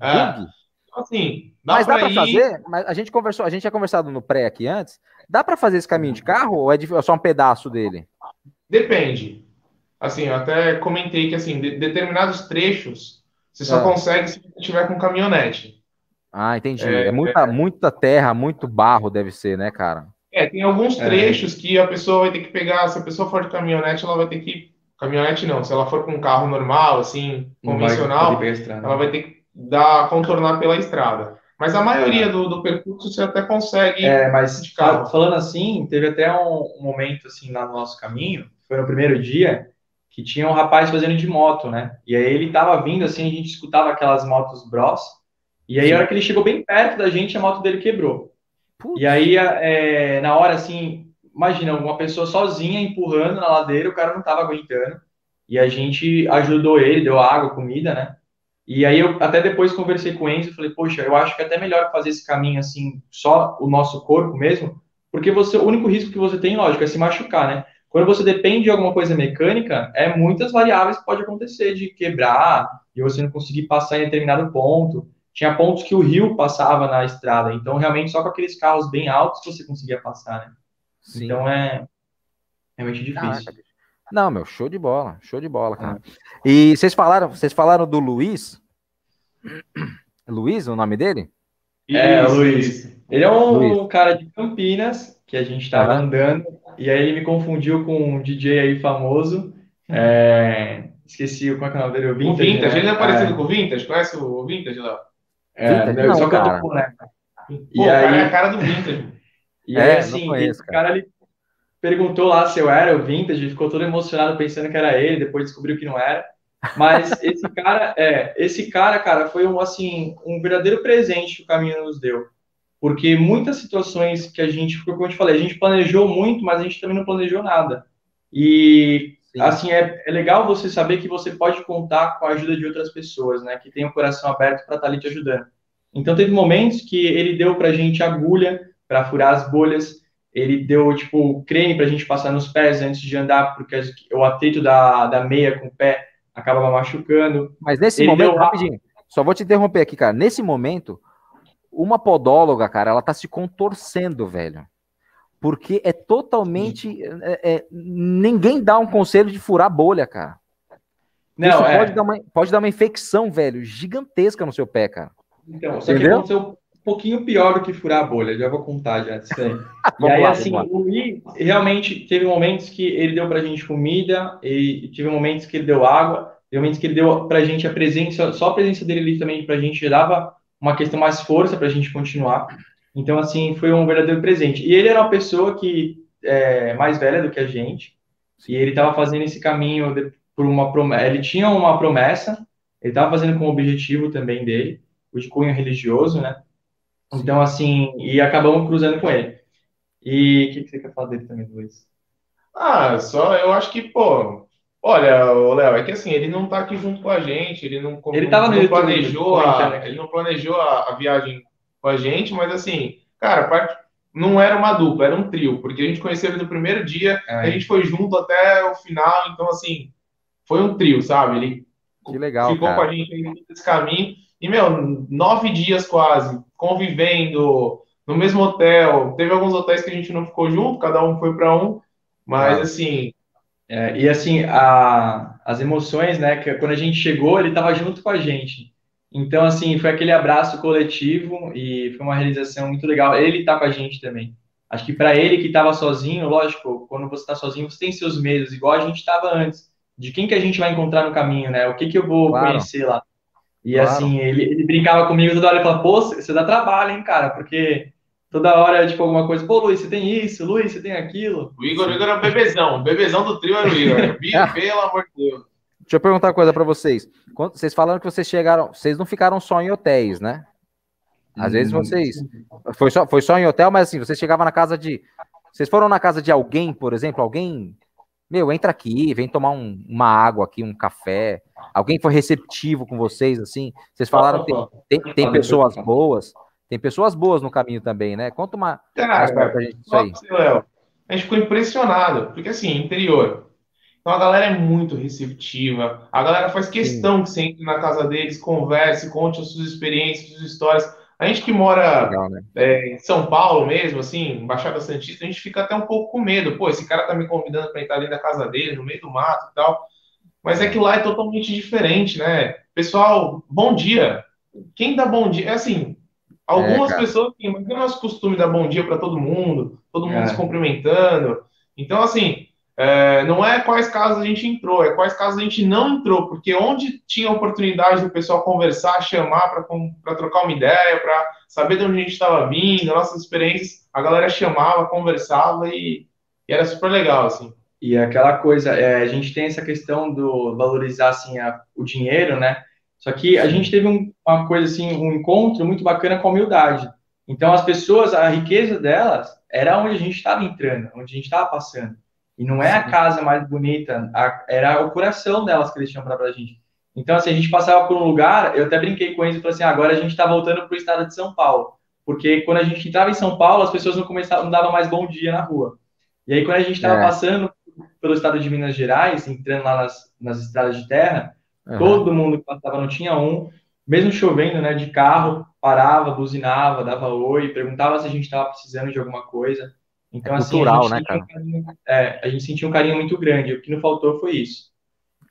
É. Bug. Então, assim, dá mas dá para ir... fazer? Mas a gente conversou, a gente tinha conversado no pré aqui antes. Dá para fazer esse caminho de carro ou é, é só um pedaço dele? Depende assim, eu até comentei que assim, de, determinados trechos você só é. consegue se você tiver com caminhonete. Ah, entendi. É, é muita, é, muita terra, muito barro deve ser, né, cara? É, tem alguns é. trechos que a pessoa vai ter que pegar, se a pessoa for de caminhonete, ela vai ter que caminhonete não, se ela for com um carro normal, assim, convencional, vai ela vai ter que dar contornar pela estrada. Mas a maioria do, do percurso você até consegue. É, mas de carro. falando assim, teve até um, um momento assim lá no nosso caminho, foi no primeiro dia, que tinha um rapaz fazendo de moto, né? E aí ele tava vindo, assim, a gente escutava aquelas motos Bros. E aí, Sim. a hora que ele chegou bem perto da gente, a moto dele quebrou. Putz. E aí, é, na hora, assim, imagina, uma pessoa sozinha empurrando na ladeira, o cara não tava aguentando. E a gente ajudou ele, deu água, comida, né? E aí eu até depois conversei com o Enzo e falei, poxa, eu acho que é até melhor fazer esse caminho assim, só o nosso corpo mesmo, porque você, o único risco que você tem, lógico, é se machucar, né? Quando você depende de alguma coisa mecânica, é muitas variáveis que pode acontecer de quebrar, de você não conseguir passar em determinado ponto. Tinha pontos que o rio passava na estrada, então realmente só com aqueles carros bem altos você conseguia passar, né? Sim. Então é realmente difícil. Caraca. Não, meu, show de bola, show de bola, cara. Ah. E vocês falaram, vocês falaram do Luiz? [CLEARS THROAT] Luiz, o nome dele? É, Luiz. Ele é um Luiz. cara de Campinas que a gente estava andando e aí ele me confundiu com um DJ aí famoso. É... Esqueci é que é o nome dele, o Vintage. O Vintage, né? ele é parecido é. com o Vintage? Conhece o Vintage, Léo? É, Vintage, não, só que eu tô com, né? E Pô, aí... cara é a cara do Vintage. E aí, é, assim, conheço, cara. cara ele perguntou lá se eu era o Vintage, ficou todo emocionado pensando que era ele, depois descobriu que não era. Mas [LAUGHS] esse cara, é, esse cara, cara, foi um, assim, um verdadeiro presente que o caminho nos deu porque muitas situações que a gente, como eu te falei, a gente planejou muito, mas a gente também não planejou nada. E assim, é, é legal você saber que você pode contar com a ajuda de outras pessoas, né? Que tem o coração aberto para estar tá ali te ajudando. Então, teve momentos que ele deu para a gente agulha para furar as bolhas, ele deu, tipo, creme para a gente passar nos pés antes de andar, porque o atrito da, da meia com o pé acabava machucando. Mas nesse ele momento, deu... rapidinho, só vou te interromper aqui, cara. Nesse momento, uma podóloga, cara, ela tá se contorcendo, velho. Porque é totalmente. É, é, ninguém dá um conselho de furar bolha, cara. Não, Isso é... pode, dar uma, pode dar uma infecção, velho, gigantesca no seu pé, cara. Então, só Entendeu? que aconteceu pouquinho pior do que furar a bolha, já vou contar já disso aí. [LAUGHS] e aí, lá, assim, o Luiz realmente teve momentos que ele deu pra gente comida, e teve momentos que ele deu água, teve momentos que ele deu pra gente a presença, só a presença dele ali também pra gente dava uma questão mais força pra gente continuar. Então, assim, foi um verdadeiro presente. E ele era uma pessoa que é mais velha do que a gente, e ele estava fazendo esse caminho de, por uma promessa. Ele tinha uma promessa, ele estava fazendo com o objetivo também dele, o de cunho religioso, né? Então, assim, e acabamos cruzando com ele. E o que, que, você quer falar dele também, Luiz? Ah, só eu acho que, pô, olha, Léo, é que assim, ele não tá aqui junto com a gente, ele não, ele tava não, planejou, a, ele não planejou a, a viagem com a gente, mas assim, cara, não era uma dupla, era um trio, porque a gente conheceu ele no primeiro dia, é. a gente foi junto até o final, então assim, foi um trio, sabe? Ele que legal, ficou cara. com a gente nesse caminho, e, meu, nove dias quase, convivendo no mesmo hotel. Teve alguns hotéis que a gente não ficou junto, cada um foi para um, mas ah. assim. É, e assim, a, as emoções, né? Que quando a gente chegou, ele estava junto com a gente. Então, assim, foi aquele abraço coletivo e foi uma realização muito legal. Ele está com a gente também. Acho que para ele que estava sozinho, lógico, quando você está sozinho, você tem seus medos, igual a gente estava antes. De quem que a gente vai encontrar no caminho, né? O que que eu vou claro. conhecer lá? E claro. assim, ele, ele brincava comigo toda hora e falava, pô, você dá trabalho, hein, cara? Porque toda hora, tipo, alguma coisa, pô, Luiz, você tem isso, Luiz, você tem aquilo. O Igor, o Igor é o bebezão, o bebezão do trio era o Igor. [LAUGHS] Pelo amor de Deus. Deixa eu perguntar uma coisa para vocês. Quando, vocês falaram que vocês chegaram, vocês não ficaram só em hotéis, né? Às hum, vezes vocês. Foi só, foi só em hotel, mas assim, vocês chegavam na casa de. Vocês foram na casa de alguém, por exemplo, alguém. Meu, entra aqui, vem tomar um, uma água aqui, um café. Alguém foi receptivo com vocês, assim? Vocês falaram que tem, tem, tem pessoas boas. Tem pessoas boas no caminho também, né? Conta uma Cara, pra gente isso aí. Léo, a gente ficou impressionado, porque assim, interior, então a galera é muito receptiva. A galera faz questão Sim. que você entre na casa deles, converse, conte as suas experiências, suas histórias. A gente que mora Legal, né? é, em São Paulo mesmo, assim, Baixada Santista, a gente fica até um pouco com medo. Pô, esse cara tá me convidando para entrar dentro da casa dele, no meio do mato e tal. Mas é que lá é totalmente diferente, né? Pessoal, bom dia. Quem dá bom dia? É assim, algumas é, pessoas têm, mas é nosso costume dar bom dia para todo mundo, todo mundo é. se cumprimentando. Então, assim, é, não é quais casos a gente entrou, é quais casos a gente não entrou, porque onde tinha oportunidade do pessoal conversar, chamar para trocar uma ideia, para saber de onde a gente estava vindo, nossas experiências, a galera chamava, conversava e, e, era super legal, assim. E aquela coisa, é, a gente tem essa questão do valorizar, assim, a, o dinheiro, né? Só que a gente teve um, uma coisa, assim, um encontro muito bacana com a humildade. Então, as pessoas, a riqueza delas era onde a gente estava entrando, onde a gente estava passando. E não é a casa mais bonita, a, era o coração delas que eles tinham para a gente. Então, assim, a gente passava por um lugar, eu até brinquei com eles e falei assim: ah, agora a gente está voltando para o estado de São Paulo. Porque quando a gente entrava em São Paulo, as pessoas não começavam, não davam mais bom dia na rua. E aí, quando a gente estava é. passando pelo estado de Minas Gerais, entrando lá nas, nas estradas de terra, uhum. todo mundo que passava não tinha um, mesmo chovendo, né, de carro, parava, buzinava, dava oi, perguntava se a gente estava precisando de alguma coisa. Então, é assim, cultural, né, cara? Um carinho, é, a gente sentiu um carinho muito grande. O que não faltou foi isso.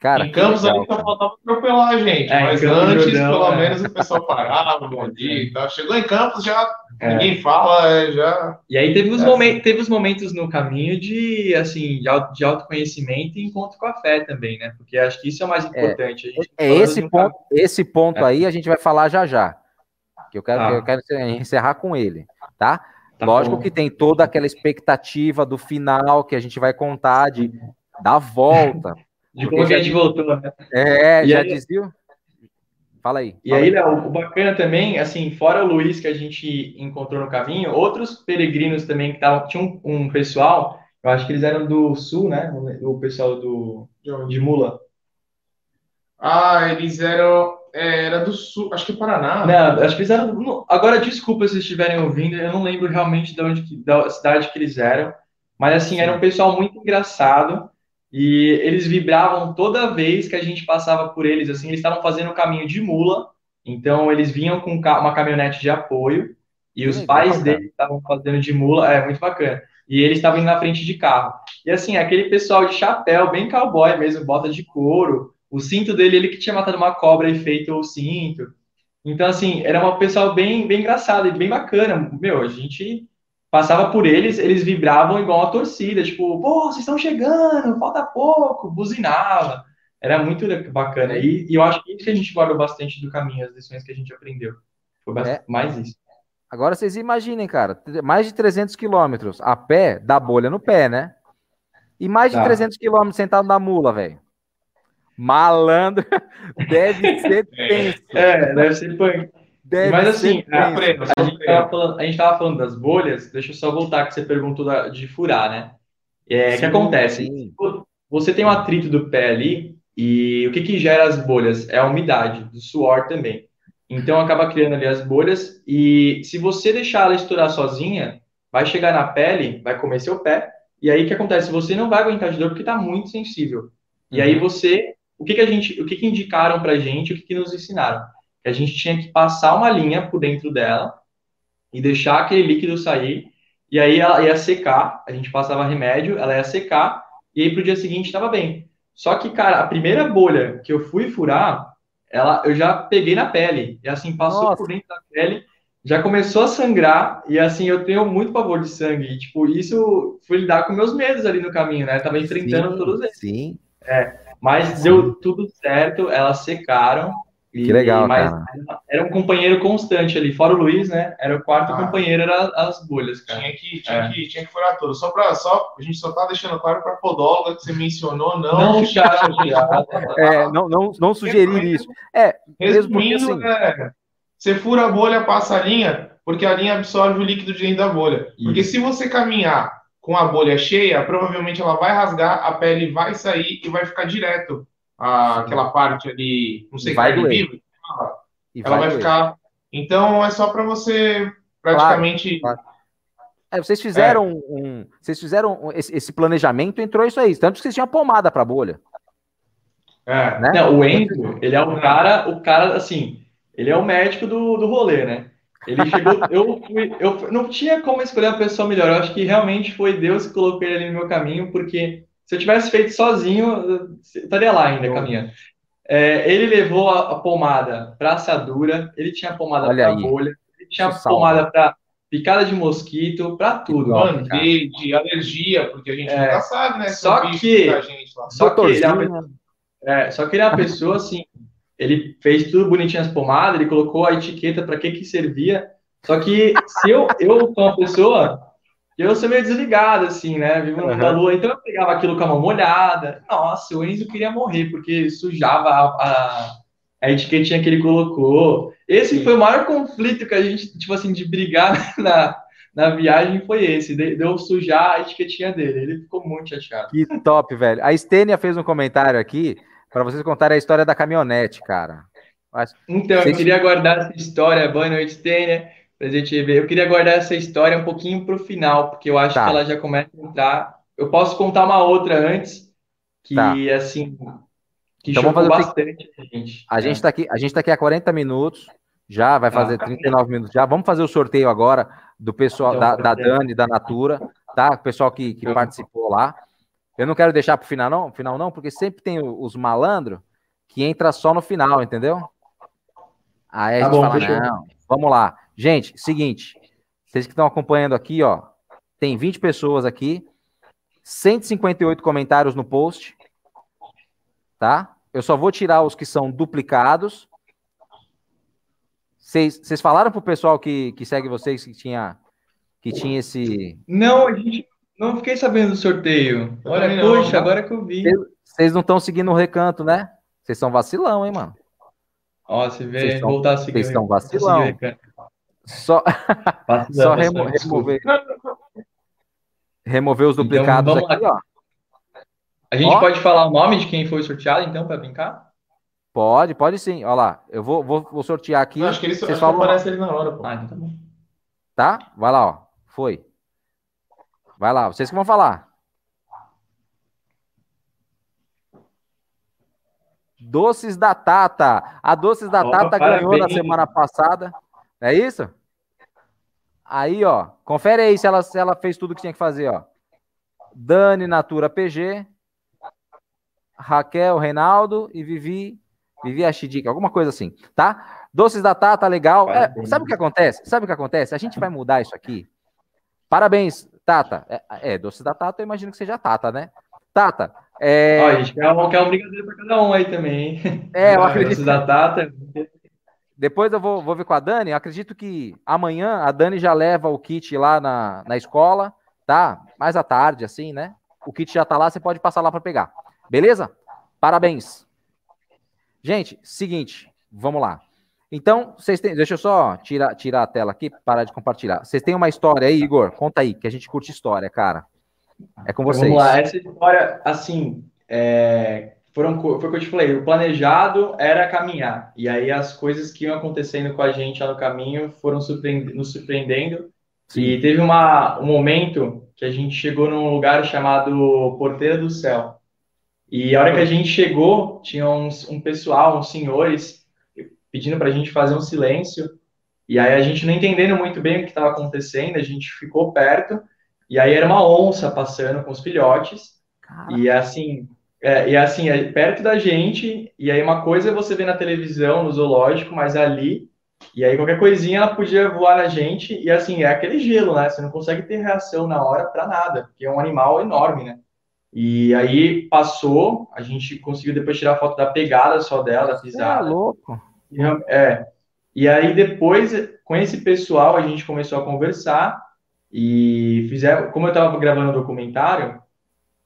Cara, em Campos legal, só faltava atropelar a gente, é, mas antes, Jordão, pelo é. menos, o pessoal parava, bom dia e tal. Chegou em Campos, já é. ninguém fala, é, já. E aí teve os, é momentos, assim. teve os momentos no caminho de assim, de, auto, de autoconhecimento e encontro com a fé também, né? Porque acho que isso é o mais importante. É, esse ponto, esse ponto aí a gente vai falar já já. Que eu quero, ah. eu quero encerrar com ele, tá? Tá Lógico bom. que tem toda aquela expectativa do final que a gente vai contar de dar volta. [LAUGHS] De como que a gente voltou, né? É, e já aí, dizia. Fala aí. E aí, Léo, o bacana também, assim, fora o Luiz que a gente encontrou no caminho, outros peregrinos também que estavam. Tinha um, um pessoal Eu acho que eles eram do sul, né? O pessoal do de Mula. Ah, eles eram. É, era do sul, acho que Paraná. Não, acho que eles eram. Agora, desculpa se estiverem ouvindo, eu não lembro realmente de onde, da cidade que eles eram. Mas assim, era um pessoal muito engraçado. E eles vibravam toda vez que a gente passava por eles. Assim, eles estavam fazendo o caminho de mula. Então, eles vinham com uma caminhonete de apoio. E os pais deles estavam fazendo de mula. É muito bacana. E eles estavam indo na frente de carro. E assim, aquele pessoal de chapéu, bem cowboy mesmo, bota de couro. O cinto dele, ele que tinha matado uma cobra e feito o cinto. Então, assim, era uma pessoal bem, bem engraçada e bem bacana. Meu, a gente passava por eles, eles vibravam igual a torcida, tipo, pô, vocês estão chegando, falta pouco, buzinava. Era muito bacana. E, e, eu acho que isso que a gente guardou bastante do caminho, as lições que a gente aprendeu. Foi é. mais isso. Agora vocês imaginem, cara, mais de 300 quilômetros a pé, dá bolha no pé, né? E mais de tá. 300 quilômetros sentado na mula, velho. Malandro, [LAUGHS] deve ser tenso. É, deve ser punk. Deve Mas assim, a, a, gente tava falando, a gente tava falando das bolhas, deixa eu só voltar que você perguntou da, de furar, né? É, o que acontece? Sim. Você tem um atrito do pé ali, e o que, que gera as bolhas? É a umidade, do suor também. Então acaba criando ali as bolhas e se você deixar ela estourar sozinha, vai chegar na pele, vai comer seu pé. E aí o que acontece? Você não vai aguentar de dor porque está muito sensível. E uhum. aí você, o que, que a gente, o que, que indicaram para gente, o que, que nos ensinaram? Que a gente tinha que passar uma linha por dentro dela e deixar aquele líquido sair. E aí ela ia secar, a gente passava remédio, ela ia secar e aí pro dia seguinte estava bem. Só que, cara, a primeira bolha que eu fui furar, ela, eu já peguei na pele. E assim, passou Nossa. por dentro da pele, já começou a sangrar. E assim, eu tenho muito pavor de sangue. E, tipo, isso foi lidar com meus medos ali no caminho, né? Eu tava enfrentando sim, todos eles. Sim. É, mas deu tudo certo, elas secaram. E, que legal, mas cara. Era um companheiro constante ali, fora o Luiz, né? Era o quarto ah, companheiro, era as bolhas, cara. Tinha que, tinha, é. que, tinha que furar tudo. Só para só, a gente só tá deixando claro para podóloga que você mencionou, não. Não, [LAUGHS] cara, é, não, não, não sugerir isso. É, resumindo, assim... é, você fura a bolha, passa a linha, porque a linha absorve o líquido de dentro da bolha. Isso. Porque se você caminhar com a bolha cheia, provavelmente ela vai rasgar, a pele vai sair e vai ficar direto aquela parte ali, não sei, vai carne viva, ela vai, vai ficar. Então é só para você praticamente. Claro, claro. É, vocês fizeram é. um, vocês fizeram esse, esse, planejamento, entrou isso aí, tanto que vocês tinham pomada para bolha. É. Né? Não, o Enzo, ele é o cara, o cara assim, ele é o médico do, do rolê, né? Ele chegou, eu, fui, eu não tinha como escolher a pessoa melhor. Eu acho que realmente foi Deus que colocou ele ali no meu caminho, porque se eu tivesse feito sozinho, eu estaria lá ainda caminhando. É, ele levou a, a pomada para assadura, ele tinha pomada para bolha, ele tinha pomada para picada de mosquito, para tudo. Mano, de, de, alergia, porque a gente é, nunca sabe, né? Só que, só que, ele é, é, só que ele é uma pessoa assim, ele fez tudo bonitinho as pomadas, ele colocou a etiqueta para que que servia. Só que se eu, eu sou uma pessoa eu sou meio desligado, assim, né? Vivo uhum. lua, então eu pegava aquilo com a mão molhada. Nossa, o Enzo queria morrer, porque sujava a, a, a etiquetinha que ele colocou. Esse Sim. foi o maior conflito que a gente, tipo assim, de brigar [LAUGHS] na, na viagem foi esse, de, de eu sujar a etiquetinha dele. Ele ficou muito chateado. Que top, velho. A Stênia fez um comentário aqui para vocês contarem a história da caminhonete, cara. Mas, então, vocês... eu queria guardar essa história. Boa noite, Stênia pra gente ver. Eu queria guardar essa história um pouquinho para o final, porque eu acho tá. que ela já começa a entrar. Eu posso contar uma outra antes, que tá. assim, que então, chocou bastante a gente. A, é. gente tá aqui, a gente tá aqui há 40 minutos, já vai fazer tá. 39 minutos já. Vamos fazer o sorteio agora do pessoal então, da, da Dani, da Natura, tá? O pessoal que, que participou lá. Eu não quero deixar para o final, não, final não, porque sempre tem os malandros que entra só no final, entendeu? Aí a tá gente bom, fala, não, vamos lá. Gente, seguinte, vocês que estão acompanhando aqui, ó, tem 20 pessoas aqui, 158 comentários no post, tá? Eu só vou tirar os que são duplicados. Vocês falaram pro pessoal que, que segue vocês que tinha que tinha esse. Não, a gente não fiquei sabendo do sorteio. Olha, poxa, agora que eu vi. Vocês não estão seguindo o recanto, né? Vocês são vacilão, hein, mano? Ó, se vê, voltar a seguir. Vocês estão vacilão. Só, só remo, remover. Remover os então, duplicados então, aqui, ó. A gente ó. pode falar o nome de quem foi sorteado, então, para brincar? Pode, pode sim. Olha lá, eu vou, vou, vou sortear aqui. Não, acho que ele falam... aparece ele na hora, pô. Ah, então tá bom. Tá? Vai lá, ó. Foi. Vai lá, vocês que vão falar. Doces da Tata. A Doces da Opa, Tata parabéns. ganhou na semana passada. É isso? Aí, ó. Confere aí se ela, se ela fez tudo que tinha que fazer, ó. Dani Natura PG. Raquel Reinaldo e Vivi. Vivi Achidica, alguma coisa assim, tá? Doces da Tata, legal. É, sabe o que acontece? Sabe o que acontece? A gente vai mudar isso aqui. Parabéns, Tata. É, é Doces da Tata, eu imagino que seja Tata, né? Tata, é... Ó, a gente quer um, quer um brigadeiro para cada um aí também, hein? É, eu acredito. da Tata. Depois eu vou, vou ver com a Dani. Eu acredito que amanhã a Dani já leva o kit lá na, na escola, tá? Mais à tarde, assim, né? O kit já tá lá, você pode passar lá para pegar. Beleza? Parabéns. Gente, seguinte, vamos lá. Então, vocês têm. Deixa eu só tirar, tirar a tela aqui, parar de compartilhar. Vocês têm uma história aí, Igor? Conta aí, que a gente curte história, cara. É com vocês. Vamos lá, essa história, assim, é, foram, foi o que eu te falei, o planejado era caminhar, e aí as coisas que iam acontecendo com a gente lá no caminho foram surpreend nos surpreendendo, Sim. e teve uma, um momento que a gente chegou num lugar chamado Porteira do Céu, e a hora que a gente chegou, tinha uns, um pessoal, uns senhores, pedindo para a gente fazer um silêncio, e aí a gente não entendendo muito bem o que estava acontecendo, a gente ficou perto, e aí era uma onça passando com os filhotes. E assim, é, e assim, é perto da gente. E aí uma coisa é você ver na televisão, no zoológico, mas ali. E aí qualquer coisinha ela podia voar na gente. E assim, é aquele gelo, né? Você não consegue ter reação na hora para nada, porque é um animal enorme, né? E aí passou, a gente conseguiu depois tirar a foto da pegada só dela, da pisada. É louco. É. E aí depois, com esse pessoal, a gente começou a conversar. E fizeram, como eu estava gravando o documentário,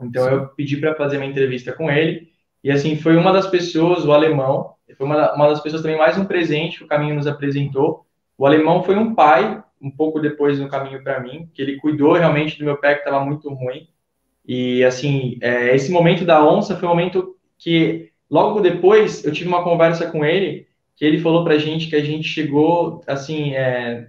então Sim. eu pedi para fazer uma entrevista com ele. E assim, foi uma das pessoas, o alemão, foi uma, uma das pessoas também mais um presente que o caminho nos apresentou. O alemão foi um pai, um pouco depois no caminho para mim, que ele cuidou realmente do meu pé que estava muito ruim. E assim, é, esse momento da onça foi um momento que logo depois eu tive uma conversa com ele, que ele falou para a gente que a gente chegou assim, é,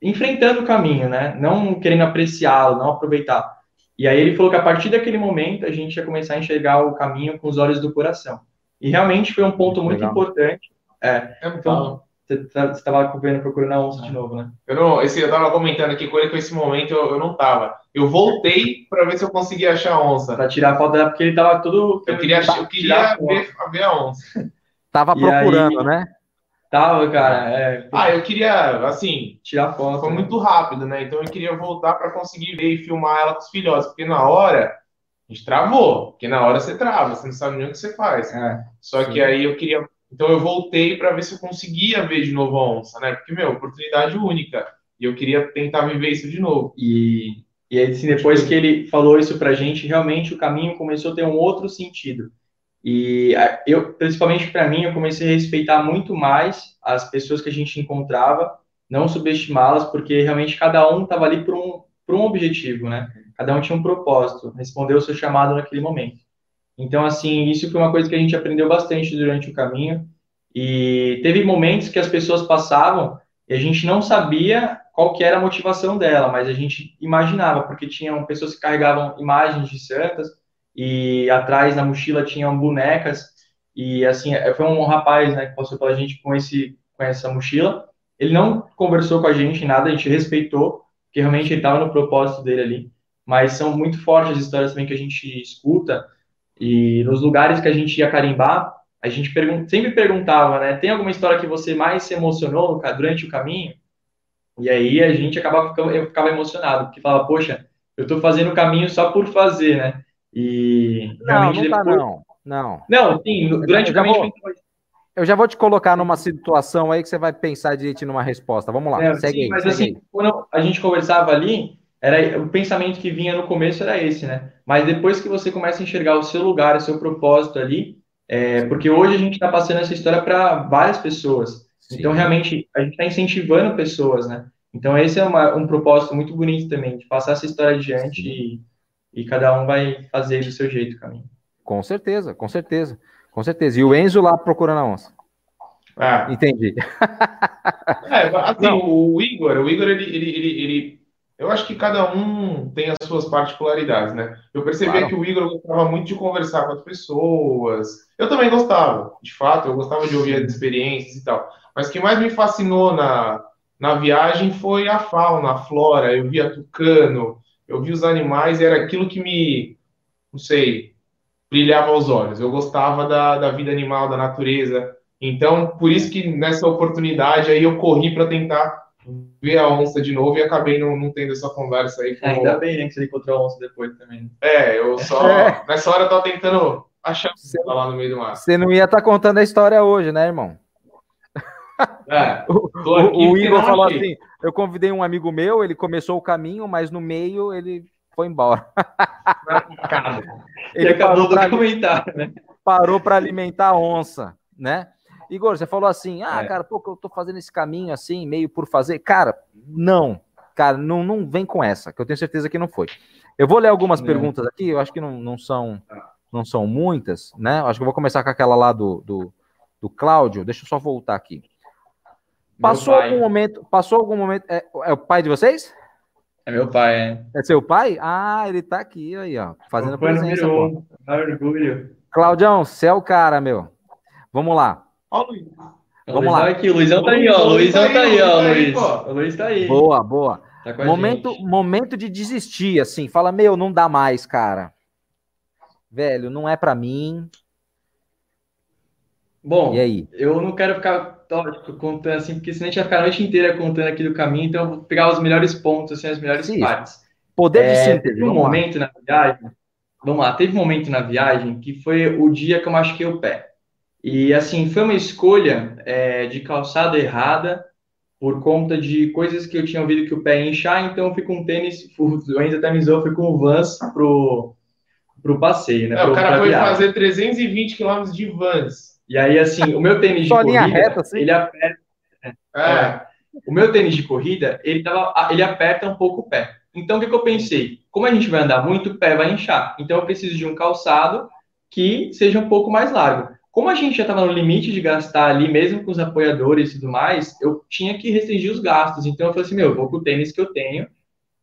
enfrentando o caminho, né? Não querendo apreciá-lo, não aproveitar. E aí ele falou que a partir daquele momento a gente ia começar a enxergar o caminho com os olhos do coração. E realmente foi um ponto muito Legal. importante. É, então, você estava tá, procurando a onça de novo, né? Eu não, esse, eu estava comentando aqui com ele que esse momento eu, eu não estava. Eu voltei para ver se eu conseguia achar a onça. Para tirar a foto dela, porque ele estava todo. Eu queria, eu queria ver, ver a onça. Tava procurando, aí, né? Tava, cara. É... Ah, eu queria, assim, tirar foto. Foi né? muito rápido, né? Então eu queria voltar para conseguir ver e filmar ela com os filhotes, porque na hora a gente travou, porque na hora você trava, você não sabe nem o que você faz. É, Só sim. que aí eu queria. Então eu voltei para ver se eu conseguia ver de novo a onça, né? Porque, meu, oportunidade única. E eu queria tentar viver isso de novo. E, e aí, assim, depois que ele falou isso pra gente, realmente o caminho começou a ter um outro sentido. E eu, principalmente para mim, eu comecei a respeitar muito mais as pessoas que a gente encontrava, não subestimá-las, porque realmente cada um estava ali por um, por um objetivo, né? Cada um tinha um propósito, respondeu o seu chamado naquele momento. Então, assim, isso foi uma coisa que a gente aprendeu bastante durante o caminho. E teve momentos que as pessoas passavam e a gente não sabia qual que era a motivação dela, mas a gente imaginava, porque tinham pessoas que carregavam imagens de santas, e atrás na mochila tinham bonecas. E assim é, foi um rapaz né que passou pela gente com esse com essa mochila. Ele não conversou com a gente nada a gente respeitou porque realmente ele estava no propósito dele ali. Mas são muito fortes as histórias também que a gente escuta. E nos lugares que a gente ia carimbar a gente pergun sempre perguntava né tem alguma história que você mais se emocionou durante o caminho? E aí a gente acabava ficando, eu ficava emocionado porque falava poxa eu estou fazendo o caminho só por fazer né e não, não tá, não. Não. Não, sim, durante eu já, vou, eu já vou te colocar numa situação aí que você vai pensar direito numa resposta. Vamos lá, é, segue sim, aí. Mas segue assim, aí. quando a gente conversava ali, era o pensamento que vinha no começo era esse, né? Mas depois que você começa a enxergar o seu lugar, o seu propósito ali, é, porque hoje a gente está passando essa história para várias pessoas. Sim. Então, realmente, a gente está incentivando pessoas, né? Então, esse é uma, um propósito muito bonito também, de passar essa história adiante e, e cada um vai fazer do seu jeito o caminho. Com certeza, com certeza, com certeza. E o Enzo lá procurando a onça. É. Entendi. É, assim, o Igor, o Igor, ele, ele, ele, ele, eu acho que cada um tem as suas particularidades, né? Eu percebi Claro. que o Igor gostava muito de conversar com as pessoas. Eu também gostava, de fato, eu gostava de ouvir as experiências e tal. Mas o que mais me fascinou na, na viagem foi a fauna, a flora. Eu via tucano, eu vi os animais, e era aquilo que me, não sei, brilhava aos olhos. Eu gostava da, da vida animal, da natureza. Então, por isso que nessa oportunidade aí eu corri para tentar ver a onça de novo e acabei não, não tendo essa conversa aí com Ainda bem, né, que você encontrou a onça depois também. É, eu só. [LAUGHS] É. Nessa hora eu tava tentando achar onça lá no meio do mar. Você não ia estar contando a história hoje, né, irmão? É, [LAUGHS] O, aqui o- Igor falou achei. assim: eu convidei um amigo meu, ele começou o caminho, mas no meio ele foi embora. [LAUGHS] E Ele acabou do pra, comentário, né? parou para alimentar a onça, né? Igor, você falou assim: ah, É. cara, pô, que eu tô fazendo esse caminho assim, meio por fazer. Cara, não, cara, não, não vem com essa, que eu tenho certeza que não foi. Eu vou ler algumas perguntas aqui, eu acho que não, não são não são muitas, né? Eu acho que eu vou começar com aquela lá do, do, do Cláudio. Deixa eu só voltar aqui. Passou algum momento? Passou algum momento? É, é o pai de vocês? É meu pai, é. É seu pai? Ah, ele tá aqui aí, ó, fazendo presença. um. Dá orgulho. Claudião, você é o cara, meu. Vamos lá. Ó, Luiz. Vamos Luizão lá. aqui, o Luizão tá aí, ó. O O Luiz Luizão tá aí, ó, o Luiz tá aí, Luiz. pô. O Luiz tá aí. Boa, boa. Tá Momento, momento de desistir, assim. Fala, meu, não dá mais, cara. Velho, não é pra mim. Bom, E aí? eu não quero ficar lógico, contando assim, porque senão a gente vai ficar a noite inteira contando aqui do caminho, então eu vou pegar os melhores pontos, assim, as melhores Sim. partes. Poder de É, síntese. teve um vamos lá. momento na viagem, vamos lá, teve um momento na viagem que foi o dia que eu machuquei o pé. E assim, foi uma escolha é, de calçada errada por conta de coisas que eu tinha ouvido que o pé ia inchar, então eu fui com tênis, [LAUGHS] o Enzo até me zoou, fui com o Vans pro, pro passeio, né? É, o pro- cara pra foi viagem. fazer 320 km de vans. E aí, assim, o meu tênis de corrida, reta, assim? ele aperta É. o meu tênis de corrida, ele, tava, ele aperta um pouco o pé. Então, o que, que eu pensei? Como a gente vai andar muito, o pé vai inchar. Então, eu preciso de um calçado que seja um pouco mais largo. Como a gente já estava no limite de gastar ali, mesmo com os apoiadores e tudo mais, eu tinha que restringir os gastos. Então, eu falei assim, meu, eu vou com o tênis que eu tenho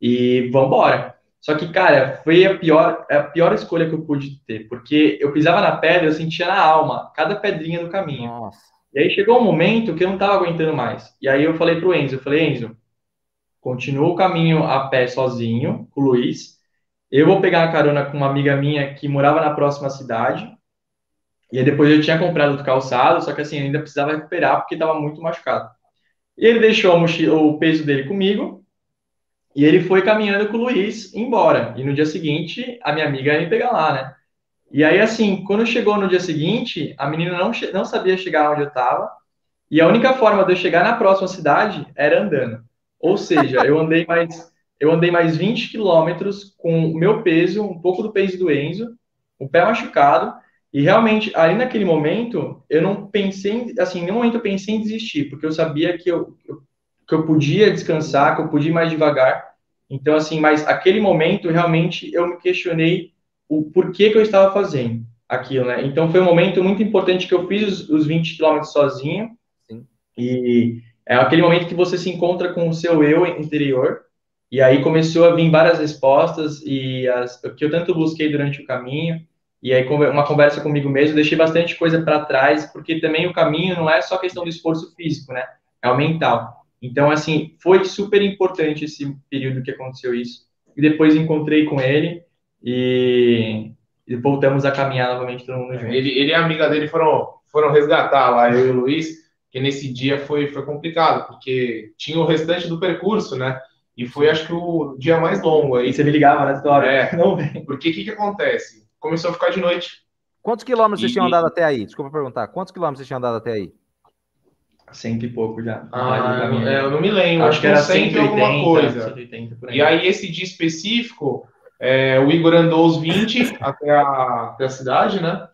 e vambora. Só que, cara, foi a pior, a pior escolha que eu pude ter, porque eu pisava na pedra, eu sentia na alma cada pedrinha do caminho. Nossa. E aí chegou um momento que eu não estava aguentando mais. E aí eu falei pro Enzo, eu falei, Enzo, continua o caminho a pé sozinho, com o Luiz. Eu vou pegar a carona com uma amiga minha que morava na próxima cidade. E aí depois eu tinha comprado outro calçado, só que assim, ainda precisava recuperar porque estava muito machucado. E ele deixou o peso dele comigo. E ele foi caminhando com o Luiz embora. E no dia seguinte, a minha amiga ia me pegar lá, né? E aí, assim, quando chegou no dia seguinte, a menina não, não sabia chegar onde eu estava, e a única forma de eu chegar na próxima cidade era andando. Ou seja, eu andei mais, eu andei mais 20 quilômetros com o meu peso, um pouco do peso do Enzo, o pé machucado, e realmente, ali naquele momento, eu não pensei, assim, em nenhum momento eu pensei em desistir, porque eu sabia que eu- que eu podia descansar, que eu podia ir mais devagar. Então, assim, mas aquele momento, realmente, eu me questionei o porquê que eu estava fazendo aquilo, né? Então foi um momento muito importante que eu fiz os, os 20 quilômetros sozinho. Sim. E é aquele momento que você se encontra com o seu eu interior. E aí começou a vir várias respostas e as que eu tanto busquei durante o caminho. E aí uma conversa comigo mesmo, deixei bastante coisa para trás, porque também o caminho não é só questão do esforço físico, né? É o mental. Então, assim, foi super importante esse período que aconteceu isso. E depois encontrei com ele e, e voltamos a caminhar novamente todo mundo junto. Ele, ele e a amiga dele foram, foram resgatar lá, eu e o Luiz, que nesse dia foi, foi complicado, porque tinha o restante do percurso, né? E foi, acho que, o dia mais longo aí. E você me ligava na história. É. [LAUGHS] Não vem. Porque o que, que acontece? Começou a ficar de noite. Quantos quilômetros vocês E- tinham andado até aí? Desculpa perguntar. Quantos quilômetros vocês tinham andado até aí? Cento e pouco já. Ah, eu, é, eu não me lembro. Acho que era cento e 180, alguma coisa. 180 por aí. E aí, esse dia específico, é, o Igor andou os 20 [LAUGHS] até a, até a cidade, né?